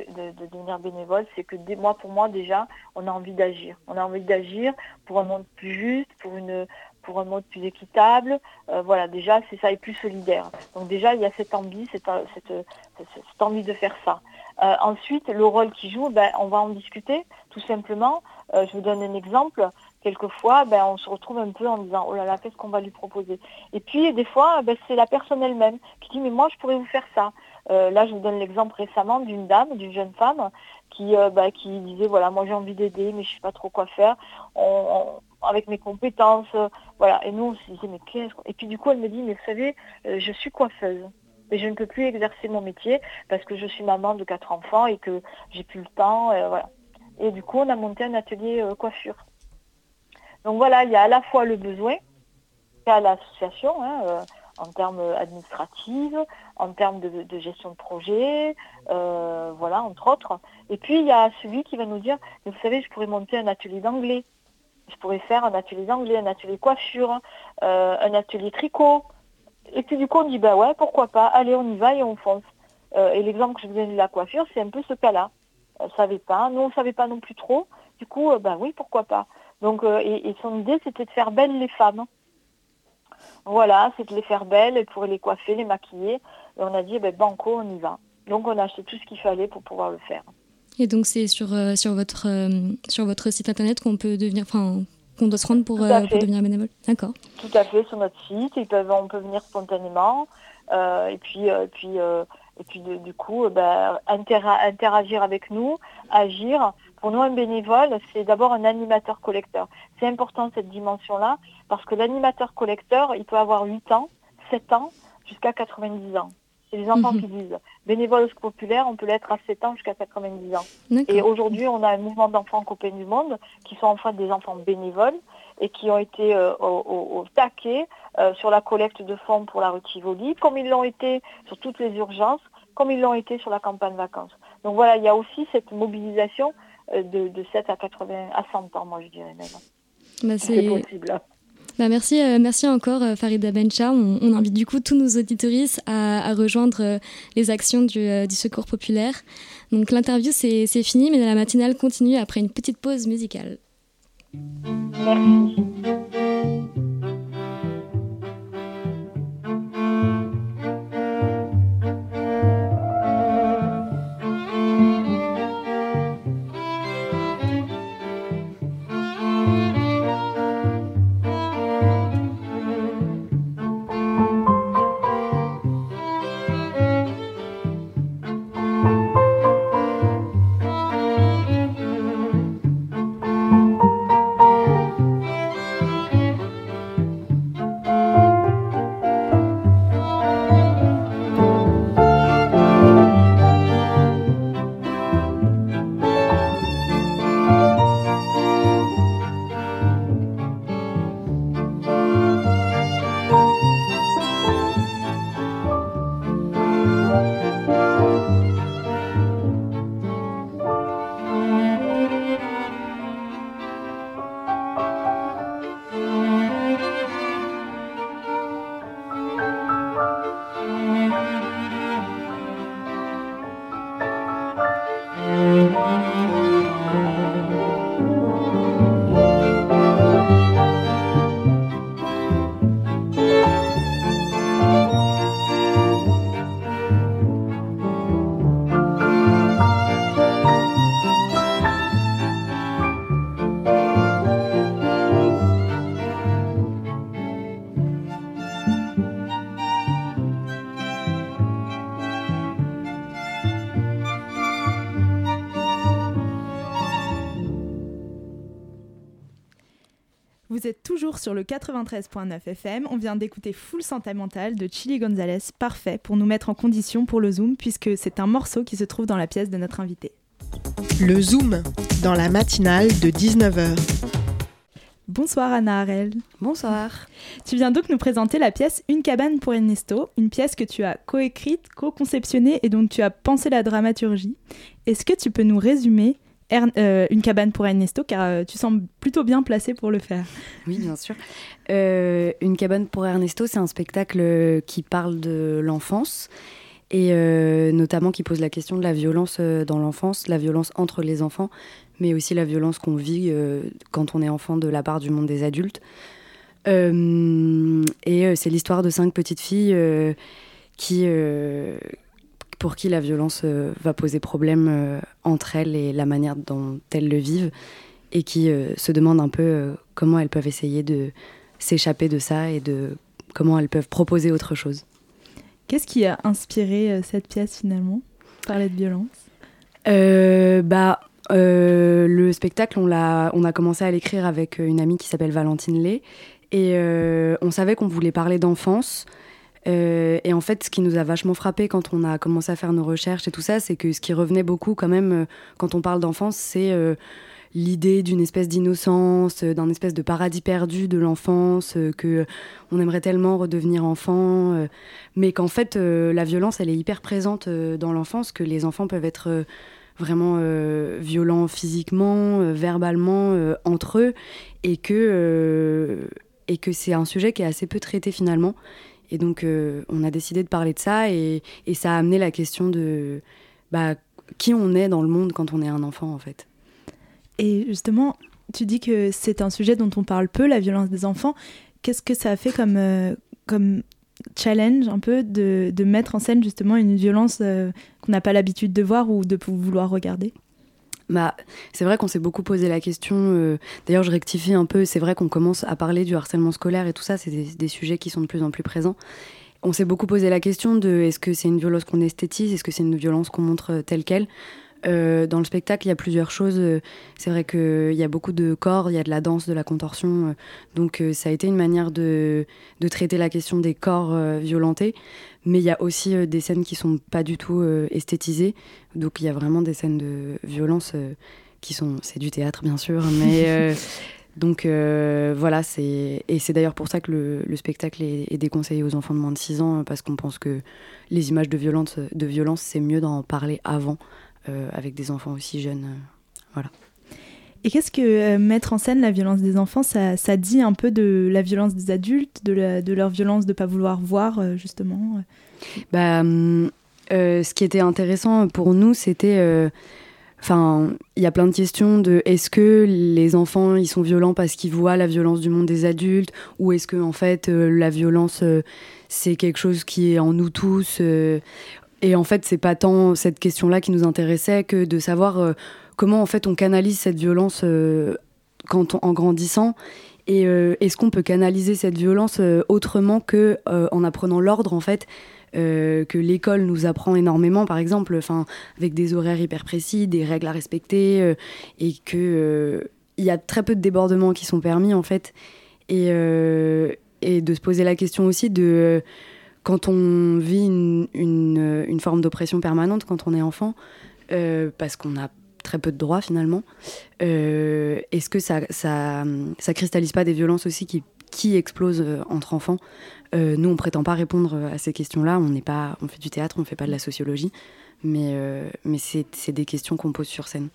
devenir bénévole, c'est que moi, pour moi, déjà, on a envie d'agir. On a envie d'agir pour un monde plus juste, pour, une, pour un monde plus équitable. Euh, voilà, déjà, c'est ça, et plus solidaire. Donc déjà, il y a cette envie, cette, cette, envie de faire ça. Euh, ensuite, le rôle qu'il joue, ben, on va en discuter, tout simplement. Euh, je vous donne un exemple. quelquefois, ben, on se retrouve un peu en disant oh là là, qu'est-ce qu'on va lui proposer? Et puis des fois, ben, c'est la personne elle-même qui dit mais moi je pourrais vous faire ça. Euh, là, je vous donne l'exemple récemment d'une dame, d'une jeune femme qui, euh, ben, qui disait voilà, moi j'ai envie d'aider, mais je ne sais pas trop quoi faire. Avec mes compétences, euh, voilà. Et nous, on se disait mais qu'est-ce Et puis du coup, elle me dit mais vous savez, je suis coiffeuse mais je ne peux plus exercer mon métier parce que je suis maman de quatre enfants et que j'ai plus le temps. voilà. Et du coup, on a monté un atelier coiffure. Donc voilà, il y a à la fois le besoin, à l'association, hein, euh, en termes administratifs, en termes de, gestion de projet, euh, voilà, entre autres. Et puis il y a celui qui va nous dire, vous savez, je pourrais monter un atelier d'anglais, je pourrais faire un atelier d'anglais, un atelier coiffure, euh, un atelier tricot. Et puis du coup on dit, bah ouais, pourquoi pas, allez, on y va et on fonce. et l'exemple que je vous donne de la coiffure, c'est un peu ce cas-là. On ne savait pas, nous on ne savait pas non plus trop. Du coup, bah oui, pourquoi pas. Donc, euh, et, son idée, c'était de faire belles les femmes. Voilà, c'est de les faire belles pour les coiffer, les maquiller. Et on a dit, ben, banco, on y va. Donc, on a acheté tout ce qu'il fallait pour pouvoir le faire. Et donc, c'est sur, euh, sur, votre, euh, sur votre site internet qu'on peut devenir, enfin, qu'on doit se rendre pour, devenir bénévole D'accord. Tout à fait, sur notre site. Ils peuvent, on peut venir spontanément. et puis, puis, et puis du coup, ben, interagir avec nous, agir. Pour nous, un bénévole, c'est d'abord un animateur collecteur. C'est important cette dimension-là, parce que l'animateur collecteur, il peut avoir 8 ans, 7 ans, jusqu'à 90 ans. C'est les enfants mhm. qui disent. Bénévole populaire, on peut l'être à 7 ans jusqu'à 90 ans. Et aujourd'hui, on a un mouvement d'enfants copains du monde qui sont en fait des enfants bénévoles et qui ont été euh, au, taquet euh, sur la collecte de fonds pour la rue Tivoli, comme ils l'ont été sur toutes les urgences, comme ils l'ont été sur la campagne vacances. Donc voilà, il y a aussi cette mobilisation euh, de, de 7 à 80 à 100 ans, moi je dirais même. Bah, c'est possible. Bah merci, euh, merci encore euh, Farida Bencha. On, invite du coup tous nos auditoristes à, rejoindre les actions du, Secours populaire. Donc l'interview c'est fini, mais la matinale continue après une petite pause musicale. Sur le 93.9 FM. On vient d'écouter Full Sentimental de Chili Gonzalez, parfait pour nous mettre en condition pour le Zoom, puisque c'est un morceau qui se trouve dans la pièce de notre invité. Le Zoom, dans la matinale de 19h. Bonsoir Anna Harel. Bonsoir. Tu viens donc nous présenter la pièce Une cabane pour Ernesto, une pièce que tu as coécrite, co-conceptionnée et dont tu as pensé la dramaturgie. Est-ce que tu peux nous résumer euh, une cabane pour Ernesto, car euh, tu sembles plutôt bien placé pour le faire. Oui, bien sûr. Euh, une cabane pour Ernesto, c'est un spectacle qui parle de l'enfance et notamment qui pose la question de la violence dans l'enfance, la violence entre les enfants, mais aussi la violence qu'on vit quand on est enfant de la part du monde des adultes. et c'est l'histoire de cinq petites filles qui, pour qui la violence euh, va poser problème euh, entre elles et la manière dont elles le vivent, et qui euh, se demandent un peu comment elles peuvent essayer de s'échapper de ça et de comment elles peuvent proposer autre chose. Qu'est-ce qui a inspiré cette pièce finalement Parler de violence bah, le spectacle, on, a, on a commencé à l'écrire avec une amie qui s'appelle Valentine Lay. Et on savait qu'on voulait parler d'enfance, euh, et en fait, ce qui nous a vachement frappé quand on a commencé à faire nos recherches et tout ça, c'est que ce qui revenait beaucoup quand même euh, quand on parle d'enfance, c'est euh, l'idée d'une espèce d'innocence, d'un espèce de paradis perdu de l'enfance, que on aimerait tellement redevenir enfant, mais qu'en fait la violence, elle est hyper présente dans l'enfance, que les enfants peuvent être vraiment violents physiquement, verbalement entre eux, et que et que c'est un sujet qui est assez peu traité finalement et donc, euh, on a décidé de parler de ça et, ça a amené la question de bah, qui on est dans le monde quand on est un enfant, en fait. Et justement, tu dis que c'est un sujet dont on parle peu, la violence des enfants. Qu'est-ce que ça a fait comme, euh, comme challenge un peu de, mettre en scène justement une violence euh, qu'on n'a pas l'habitude de voir ou de vouloir regarder? Bah, c'est vrai qu'on s'est beaucoup posé la question. Euh, d'ailleurs, je rectifie un peu. C'est vrai qu'on commence à parler du harcèlement scolaire et tout ça. C'est des, sujets qui sont de plus en plus présents. On s'est beaucoup posé la question de est-ce que c'est une violence qu'on esthétise, est-ce que c'est une violence qu'on montre euh, telle qu'elle? Euh, dans le spectacle, il y a plusieurs choses. C'est vrai qu'il y a beaucoup de corps, il y a de la danse, de la contorsion. Donc ça a été une manière de, de traiter la question des corps violentés. Mais il y a aussi euh, des scènes qui sont pas du tout euh, esthétisées. Donc il y a vraiment des scènes de violence euh, qui sont. C'est du théâtre, bien sûr. Mais. donc voilà, c'est et c'est d'ailleurs pour ça que le, spectacle est, déconseillé aux enfants de moins de 6 ans parce qu'on pense que les images de violence, de violence, c'est mieux d'en parler avant avec des enfants aussi jeunes. voilà. Et qu'est-ce que mettre en scène la violence des enfants, ça, ça, dit un peu de la violence des adultes, de, de leur violence de ne pas vouloir voir, justement bah, hum, euh, ce qui était intéressant pour nous, c'était. Euh, enfin, il y a plein de questions de est-ce que les enfants ils sont violents parce qu'ils voient la violence du monde des adultes ou est-ce que en fait euh, la violence c'est quelque chose qui est en nous tous et en fait c'est pas tant cette question-là qui nous intéressait que de savoir comment en fait on canalise cette violence quand en grandissant. Et est-ce qu'on peut canaliser cette violence autrement que en apprenant l'ordre en fait euh, que l'école nous apprend énormément, par exemple, enfin, avec des horaires hyper précis, des règles à respecter, euh, et que euh, il y a très peu de débordements qui sont permis en fait, et de se poser la question aussi de quand on vit une, forme d'oppression permanente quand on est enfant, parce qu'on a très peu de droits finalement. Est-ce que ça, ça, cristallise pas des violences aussi qui, explosent entre enfants? Euh, nous, on prétend pas répondre à ces questions-là. On n'est pas, on fait du théâtre, on fait pas de la sociologie, mais euh, mais c'est des questions qu'on pose sur scène.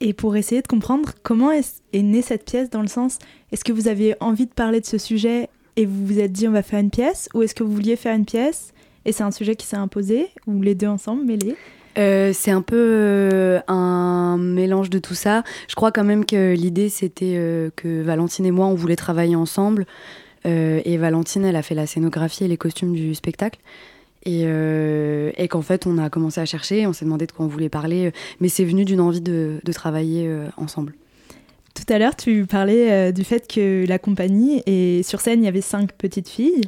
Et pour essayer de comprendre comment est, est née cette pièce, dans le sens, est-ce que vous aviez envie de parler de ce sujet et vous vous êtes dit on va faire une pièce, ou est-ce que vous vouliez faire une pièce et c'est un sujet qui s'est imposé, ou les deux ensemble mêlés? Euh, c'est un peu un mélange de tout ça. Je crois quand même que l'idée c'était que Valentine et moi on voulait travailler ensemble. Euh, et Valentine, elle a fait la scénographie et les costumes du spectacle. Et, euh, qu'en fait, on a commencé à chercher, on s'est demandé de quoi on voulait parler, mais c'est venu d'une envie de, travailler euh, ensemble. Tout à l'heure, tu parlais du fait que la compagnie, et sur scène, il y avait cinq petites filles.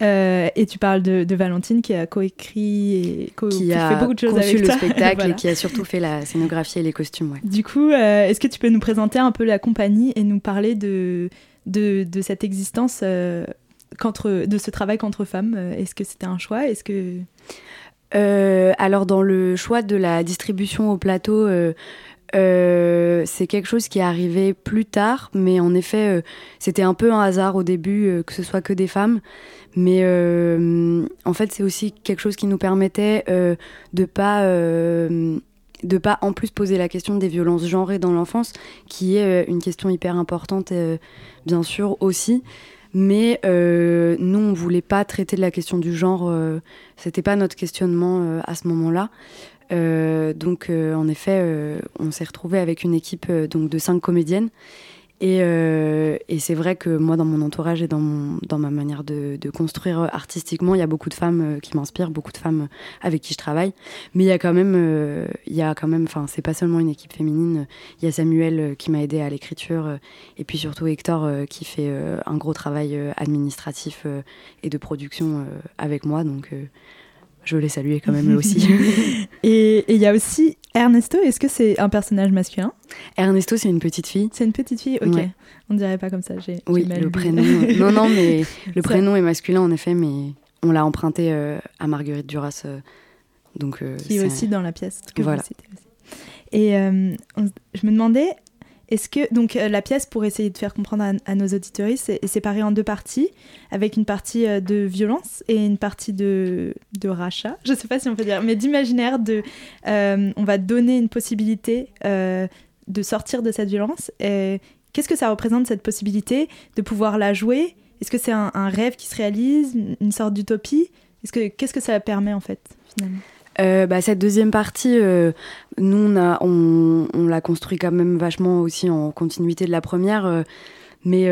et tu parles de, de, Valentine qui a coécrit et qui a fait beaucoup de choses avec le spectacle et qui a surtout fait la scénographie et les costumes. Du coup, est-ce que tu peux nous présenter un peu la compagnie et nous parler de, de, de cette existence, euh, de ce travail qu'entre femmes? Euh, Est-ce que c'était un choix? Est-ce que euh, alors dans le choix de la distribution au plateau, c'est quelque chose qui est arrivé plus tard, mais en effet, c'était un peu un hasard au début que ce soit que des femmes. Mais en fait, c'est aussi quelque chose qui nous permettait de pas de pas en plus poser la question des violences genrées dans l'enfance, qui est euh, une question hyper importante, euh, bien sûr aussi. Mais euh, nous, on voulait pas traiter de la question du genre. C'était pas notre questionnement à ce moment-là. Donc, en effet, on s'est retrouvé avec une équipe donc de cinq comédiennes. Et, c'est vrai que moi, dans mon entourage et dans, ma manière de, construire artistiquement, il y a beaucoup de femmes qui m'inspirent, beaucoup de femmes avec qui je travaille. Mais il y a quand même, il y a quand même, enfin, c'est pas seulement une équipe féminine. Il y a Samuel qui m'a aidé à l'écriture, et puis surtout Hector qui fait un gros travail administratif et de production avec moi. Donc je les saluer quand même eux aussi. et il y a aussi Ernesto, est-ce que c'est un personnage masculin? Ernesto, c'est une petite fille. C'est une petite fille, ok. On dirait pas comme ça. J'ai, oui, le prénom. non, non, mais le prénom est masculin en effet, mais on l'a emprunté euh, à Marguerite Duras. Euh, donc, euh, Qui est aussi dans la pièce que voilà. vous citez aussi. Et je me demandais, est-ce que donc euh, la pièce pour essayer de faire comprendre à, nos auditeurs est, séparée en deux parties, avec une partie euh, de violence et une partie de, de rachat? Je ne sais pas si on peut dire, mais d'imaginaire euh, on va donner une possibilité de sortir de cette violence. Qu'est-ce que ça représente cette possibilité de pouvoir la jouer? Est-ce que c'est un, rêve qui se réalise, une sorte d'utopie? Est-ce que qu'est-ce que ça permet en fait finalement? Euh, bah, cette deuxième partie, euh, nous, on, l'a construit quand même vachement aussi en continuité de la première, euh, mais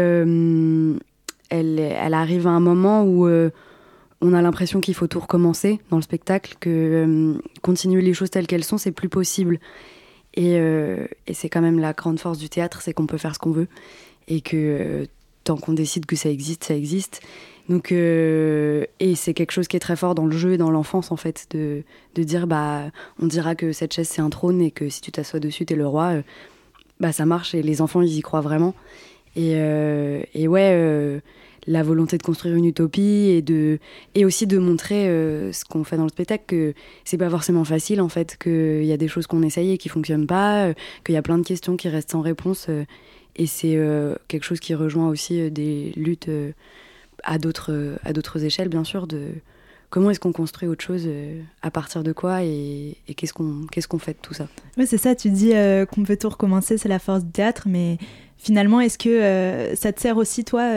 elle, arrive à un moment où on a l'impression qu'il faut tout recommencer dans le spectacle, que continuer les choses telles qu'elles sont, c'est plus possible. Et c'est quand même la grande force du théâtre, c'est qu'on peut faire ce qu'on veut, et que tant qu'on décide que ça existe, ça existe. Euh, et c'est quelque chose qui est très fort dans le jeu et dans l'enfance, en fait, de, dire, bah, on dira que cette chaise c'est un trône et que si tu t'assois dessus, t'es le roi. Euh, bah, ça marche et les enfants, ils y croient vraiment. Et, euh, ouais, la volonté de construire une utopie et, et aussi de montrer ce qu'on fait dans le spectacle, que c'est pas forcément facile, en fait, qu'il y a des choses qu'on essaye et qui fonctionnent pas, qu'il y a plein de questions qui restent sans réponse. et c'est quelque chose qui rejoint aussi des luttes à d'autres à d'autres échelles bien sûr de comment est-ce qu'on construit autre chose euh, à partir de quoi et, qu'est-ce qu'on qu'est-ce qu'on fait de tout ça. Oui, c'est ça tu dis euh, qu'on peut tout recommencer c'est la force du théâtre mais finalement est-ce que euh, ça te sert aussi toi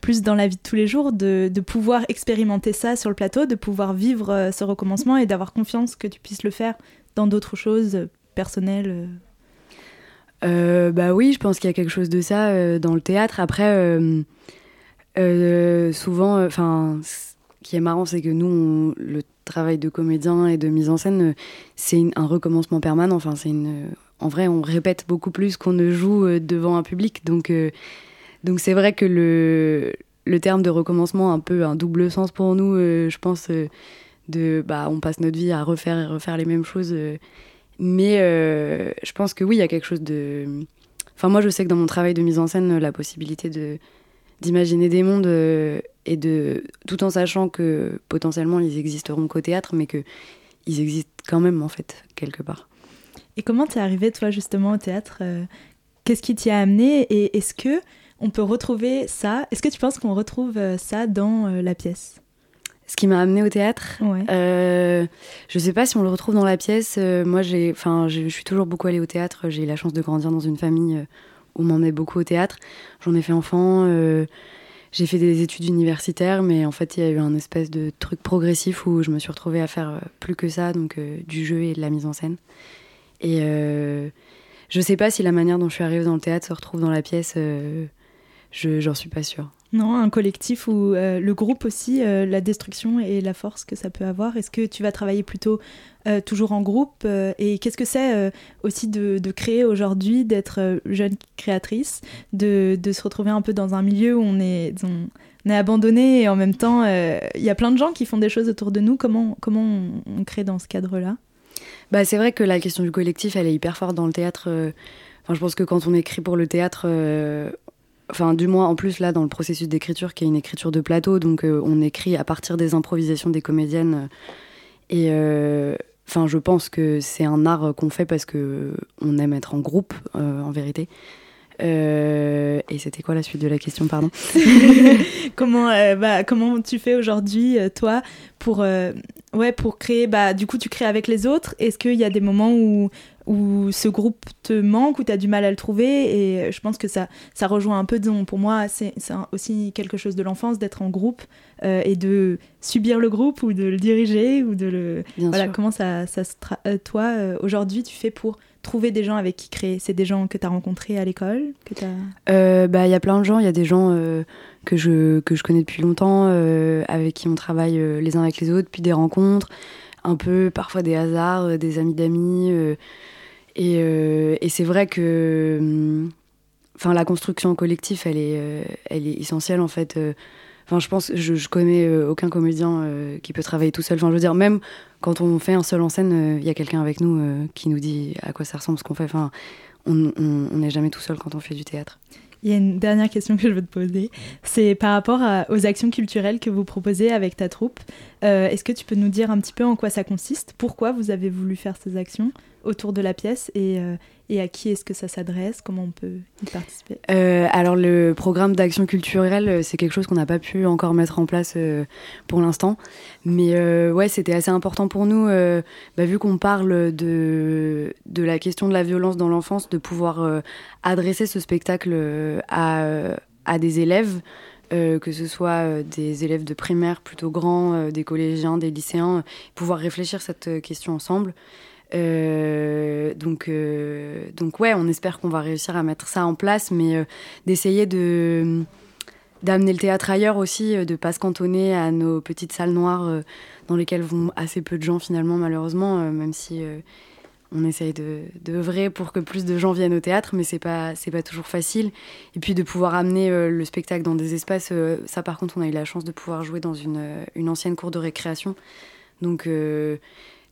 plus dans la vie de tous les jours de, de, pouvoir expérimenter ça sur le plateau de pouvoir vivre ce recommencement et d'avoir confiance que tu puisses le faire dans d'autres choses personnelles bah oui je pense qu'il y a quelque chose de ça dans le théâtre. Après euh, souvent, euh, enfin, ce qui est marrant, c'est que nous, le travail de comédien et de mise en scène, euh, c'est un recommencement permanent. Enfin, c'est une, en vrai, on répète beaucoup plus qu'on ne joue devant un public. Donc, donc c'est vrai que le, le terme de recommencement a un peu un double sens pour nous. je pense de, bah, on passe notre vie à refaire et refaire les mêmes choses. mais je pense que oui, il y a quelque chose de. Enfin, moi, je sais que dans mon travail de mise en scène, la possibilité de d'imaginer des mondes euh, et de tout en sachant que potentiellement ils existeront qu'au théâtre, mais que ils existent quand même en fait quelque part. Et comment t'es arrivé toi justement au théâtre euh, Qu'est-ce qui t'y a amené et est-ce que on peut retrouver ça? Est-ce que tu penses qu'on retrouve euh, ça dans la pièce? Ce qui m'a amené au théâtre. Ouais. Euh, je sais pas si on le retrouve dans la pièce. moi, j'ai, enfin, je suis toujours beaucoup allée au théâtre. J'ai eu la chance de grandir dans une famille on m'emmenait beaucoup au théâtre. J'en ai fait enfant. Euh, j'ai fait des études universitaires, mais en fait, il y a eu un espèce de truc progressif où je me suis retrouvée à faire euh, plus que ça, donc euh, du jeu et de la mise en scène. Et je sais pas si la manière dont je suis arrivée dans le théâtre se retrouve dans la pièce. je j'en suis pas sûre. Non, un collectif ou le groupe aussi, la destruction et la force que ça peut avoir. Est-ce que tu vas travailler plutôt euh, toujours en groupe. Euh, et qu'est-ce que c'est euh, aussi de, créer aujourd'hui, d'être jeune créatrice, de, se retrouver un peu dans un milieu où on est, on, est abandonné et en même temps, il y a plein de gens qui font des choses autour de nous. Comment, comment on, crée dans ce cadre-là? Bah, C'est vrai que la question du collectif, elle est hyper forte dans le théâtre. Enfin, je pense que quand on écrit pour le théâtre, enfin du moins en plus là dans le processus d'écriture qui est une écriture de plateau donc on écrit à partir des improvisations des comédiennes et Enfin, je pense que c'est un art qu'on fait parce que on aime être en groupe, euh, en vérité. Euh, et c'était quoi la suite de la question, pardon? Comment, euh, bah, comment tu fais aujourd'hui, toi, pour, ouais, pour créer bah, Du coup, tu crées avec les autres? Est-ce qu'il y a des moments où, où ce groupe te manque, où tu as du mal à le trouver Et je pense que ça, ça rejoint un peu, pour moi, c'est aussi quelque chose de l'enfance, d'être en groupe euh, et de subir le groupe ou de le diriger ou de le... voilà, comment ça, ça se... Euh, toi, euh, aujourd'hui, tu fais pour trouver des gens avec qui créer? C'est des gens que tu as rencontrés à l'école que bah, Il y a plein de gens. Il y a des gens que, je, que je connais depuis longtemps, avec qui on travaille les uns avec les autres, puis des rencontres, un peu parfois des hasards, des amis d'amis. Et, et c'est vrai que hum, enfin, la construction collective, elle est, elle est essentielle en fait. Enfin, je pense, je, connais aucun comédien qui peut travailler tout seul. Enfin, je veux dire, même quand on fait un seul en scène, euh, il y a quelqu'un avec nous euh, qui nous dit à quoi ça ressemble ce qu'on fait. Enfin, on n'est jamais tout seul quand on fait du théâtre. Il y a une dernière question que je veux te poser. C'est par rapport aux actions culturelles que vous proposez avec ta troupe. Euh, est-ce que tu peux nous dire un petit peu en quoi ça consiste? Pourquoi vous avez voulu faire ces actions? Autour de la pièce et, et à qui est-ce que ça s'adresse Comment on peut y participer? Euh, Alors le programme d'action culturelle, euh, c'est quelque chose qu'on n'a pas pu encore mettre en place euh, pour l'instant. Mais ouais, c'était assez important pour nous, bah, vu qu'on parle de, de la question de la violence dans l'enfance, de pouvoir adresser ce spectacle à, à des élèves. que ce soit des élèves de primaire plutôt grands, des collégiens, des lycéens, pouvoir réfléchir cette question ensemble. Euh, donc, euh, donc ouais, on espère qu'on va réussir à mettre ça en place, mais euh, d'essayer de d'amener le théâtre ailleurs aussi, de pas se cantonner à nos petites salles noires dans lesquelles vont assez peu de gens finalement malheureusement, même si on essaye de, de pour que plus de gens viennent au théâtre, mais c'est pas c'est pas toujours facile. Et puis de pouvoir amener le spectacle dans des espaces, ça par contre on a eu la chance de pouvoir jouer dans une, une ancienne cour de récréation, donc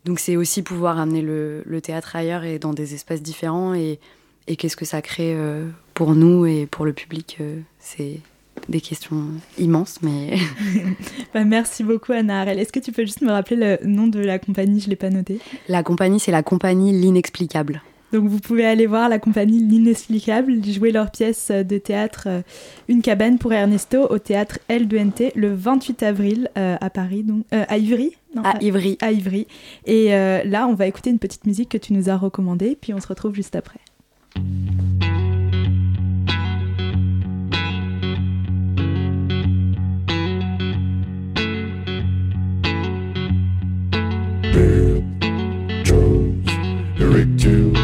donc c'est aussi pouvoir amener le, théâtre ailleurs et dans des espaces différents et, qu'est-ce que ça crée euh, pour nous et pour le public. Euh, c'est des questions immenses, mais... Bah, merci beaucoup Anna Harel. Est-ce que tu peux juste me rappeler le nom de la compagnie? Je ne l'ai pas noté. La compagnie, c'est la compagnie L'Inexplicable. Donc vous pouvez aller voir la compagnie L'Inexplicable jouer leur pièce de théâtre euh, Une cabane pour Ernesto au théâtre L2NT le 28 avril euh, à Paris, donc euh, à Ivry. Non, à, Ivry. À Ivry. Et là, on va écouter une petite musique que tu nous as recommandée, puis on se retrouve juste après. Jones, Eric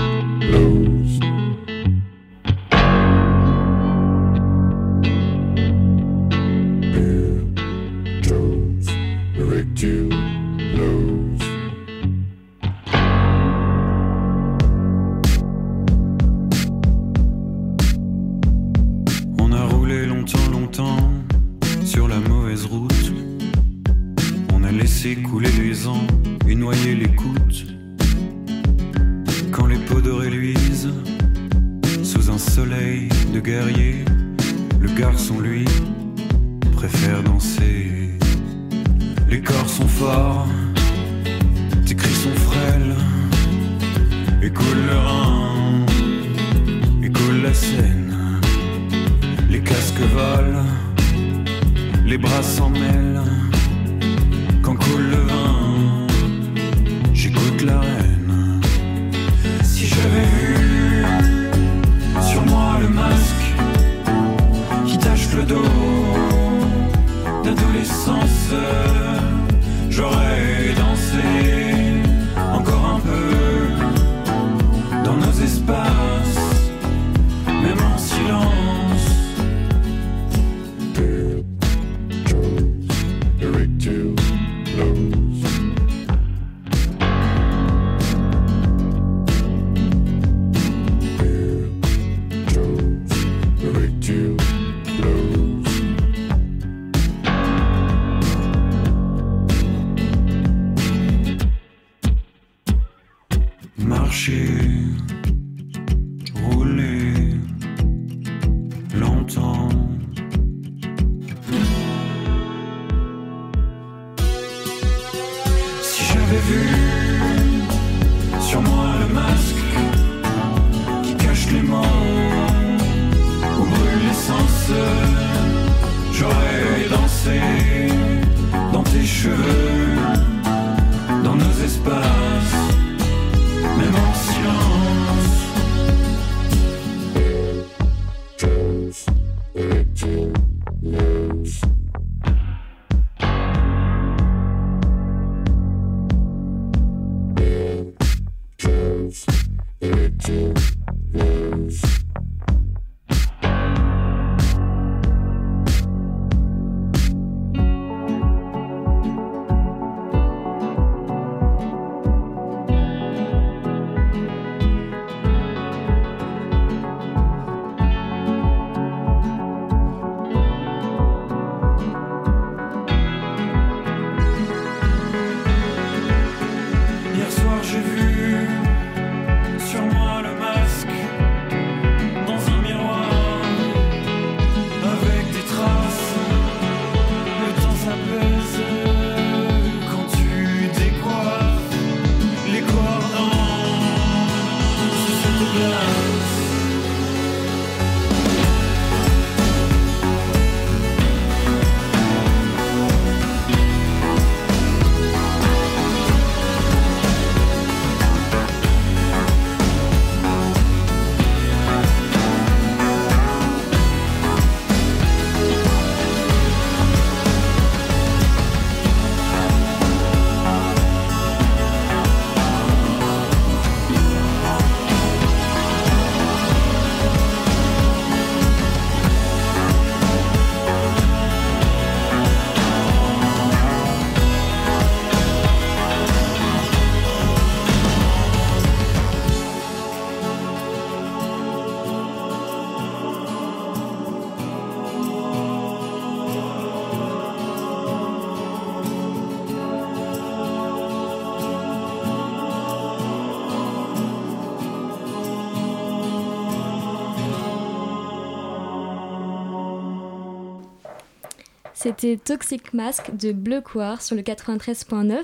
C'était Toxic Mask de Bleu Coir sur le 93.9.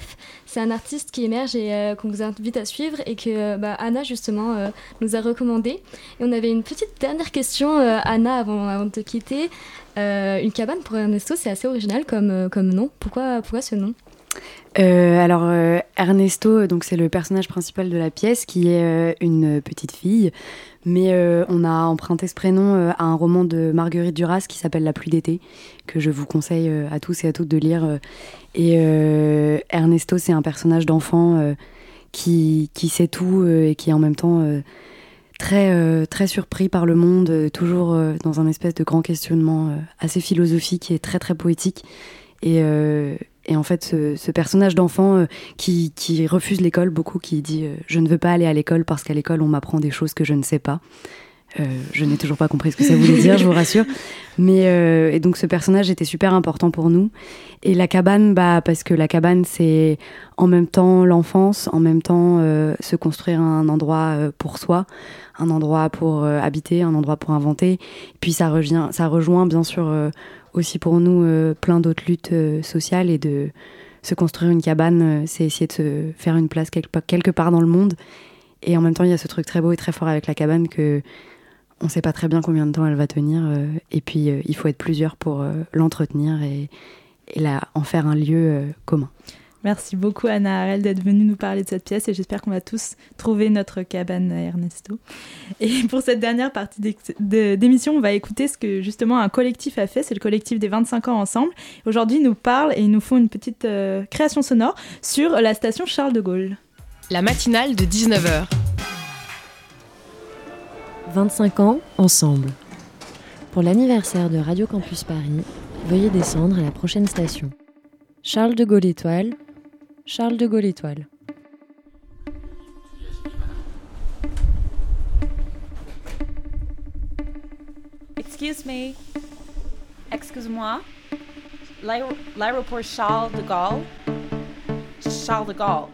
C'est un artiste qui émerge et euh, qu'on vous invite à suivre et que euh, bah, Anna justement euh, nous a recommandé. Et on avait une petite dernière question, Anna, avant, avant, de te quitter. une cabane pour Ernesto, c'est assez original comme, comme nom. Pourquoi, pourquoi ce nom? Alors Ernesto, donc c'est le personnage principal de la pièce, qui est une petite fille mais euh, on a emprunté ce prénom euh, à un roman de Marguerite Duras qui s'appelle La pluie d'été, que je vous conseille euh, à tous et à toutes de lire. Et Ernesto, c'est un personnage d'enfant qui, qui sait tout et qui est en même temps très, très surpris par le monde, toujours dans un espèce de grand questionnement assez philosophique et très très poétique. Et, et en fait, ce, personnage d'enfant euh, qui, refuse l'école beaucoup, qui dit euh, Je ne veux pas aller à l'école parce qu'à l'école, on m'apprend des choses que je ne sais pas. Euh, je n'ai toujours pas compris ce que ça voulait dire, je vous rassure. Mais et donc ce personnage était super important pour nous. Et la cabane, bah parce que la cabane c'est en même temps l'enfance, en même temps se construire un endroit pour soi, un endroit pour habiter, un endroit pour inventer. Puis ça revient, ça rejoint bien sûr aussi pour nous euh, plein d'autres luttes euh, sociales et de se construire une cabane, euh, c'est essayer de se faire une place quelque, part dans le monde. Et en même temps, il y a ce truc très beau et très fort avec la cabane que on ne sait pas très bien combien de temps elle va tenir. et puis, il faut être plusieurs pour l'entretenir et, et en faire un lieu commun. Merci beaucoup Anna Harel d'être venue nous parler de cette pièce et j'espère qu'on va tous trouver notre cabane à Ernesto. Et pour cette dernière partie d'émission, on va écouter ce que justement un collectif a fait, c'est le collectif des 25 ans ensemble. Aujourd'hui, ils nous parlent et ils nous font une petite euh, création sonore sur la station Charles de Gaulle. La matinale de 19h. 25 ans ensemble. Pour l'anniversaire de Radio Campus Paris, veuillez descendre à la prochaine station. Charles de Gaulle Étoile, Charles de Gaulle Étoile. Excuse me. Excuse-moi. L'aéroport Charles de Gaulle. Charles de Gaulle.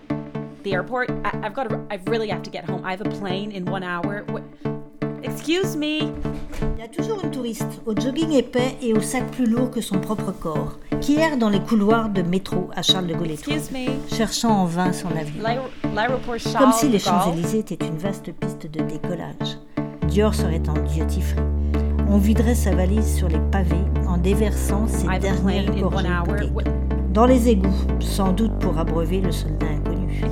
The airport. I, have got. To, I really have to get home. I have a plane in one hour. What? Excuse me. Il y a toujours une touriste au jogging épais et au sac plus lourd que son propre corps qui erre dans les couloirs de métro à Charles de Gaulle cherchant en vain son avion. Comme si les Champs-Élysées étaient une vaste piste de décollage. Dior serait en free. On viderait sa valise sur les pavés en déversant ses dernières gorgées Dans les égouts, sans doute pour abreuver le soldat inconnu.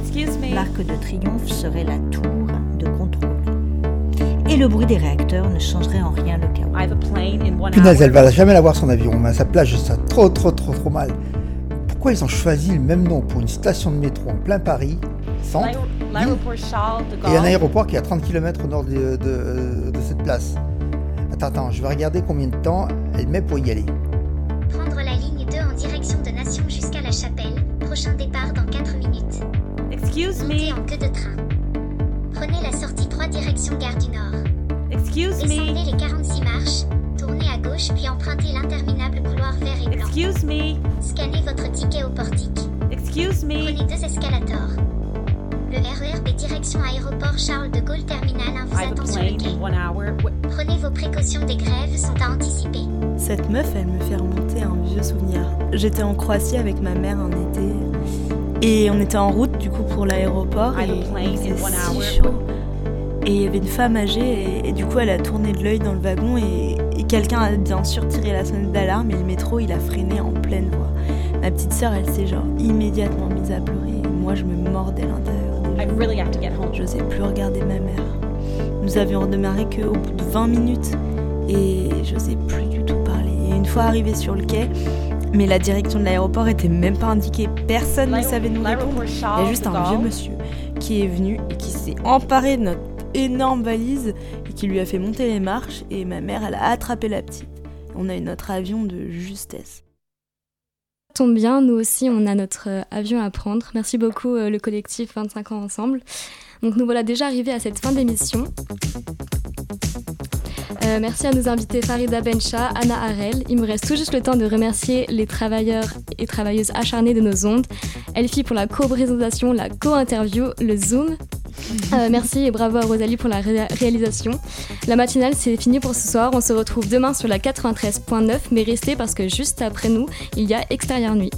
L'arc de triomphe serait la tour et le bruit des réacteurs ne changerait en rien le chaos. Punaise, elle va jamais l'avoir son avion, mais à sa je sens trop trop trop trop mal. Pourquoi ils ont choisi le même nom pour une station de métro en plein Paris, centre, et un aéroport qui est à 30 km au nord de, de, cette place? Attends, attends, je vais regarder combien de temps elle met pour y aller. Prendre la ligne 2 en direction de Nation jusqu'à la Chapelle. Prochain départ dans 4 minutes. Excuse Montez en queue de train. Direction Gare du Nord. Excuse Descendez les 46 marches, tournez à gauche puis empruntez l'interminable couloir vert et blanc. Excuse me. Scannez votre ticket au portique. Excuse me. Prenez deux escalators. Le RERB direction aéroport Charles de Gaulle terminal 1 vous attend sur le quai. Prenez vos précautions, des grèves sont à anticiper. Cette meuf, elle me fait remonter un vieux souvenir. J'étais en Croatie avec ma mère un été et on était en route du coup pour l'aéroport et il si chaud. Et il y avait une femme âgée et, du coup elle a tourné de l'œil dans le wagon et, quelqu'un a bien sûr tiré la sonnette d'alarme et le métro il a freiné en pleine voie. Ma petite sœur elle s'est genre immédiatement mise à pleurer et moi je me mordais l'intérieur really Je sais plus regarder ma mère. Nous avions démarré qu'au bout de 20 minutes et je sais plus du tout parler. Et une fois arrivé sur le quai, mais la direction de l'aéroport était même pas indiquée. Personne ne savait nous répondre. Il y a juste un vieux monsieur qui est venu et qui s'est emparé de notre énorme valise et qui lui a fait monter les marches. Et ma mère, elle a attrapé la petite. On a eu notre avion de justesse. Tombe bien, nous aussi, on a notre euh, avion à prendre. Merci beaucoup, euh, le collectif 25 ans ensemble. Donc, nous voilà déjà arrivés à cette fin d'émission. Euh, merci à nos invités Farida Bencha, Anna Harel. Il me reste tout juste le temps de remercier les travailleurs et travailleuses acharnés de nos ondes. Elfie pour la co-présentation, la co-interview, le Zoom. Euh, merci et bravo à Rosalie pour la réalisation. La matinale, c'est fini pour ce soir. On se retrouve demain sur la 93.9, mais restez parce que juste après nous, il y a Extérieur Nuit.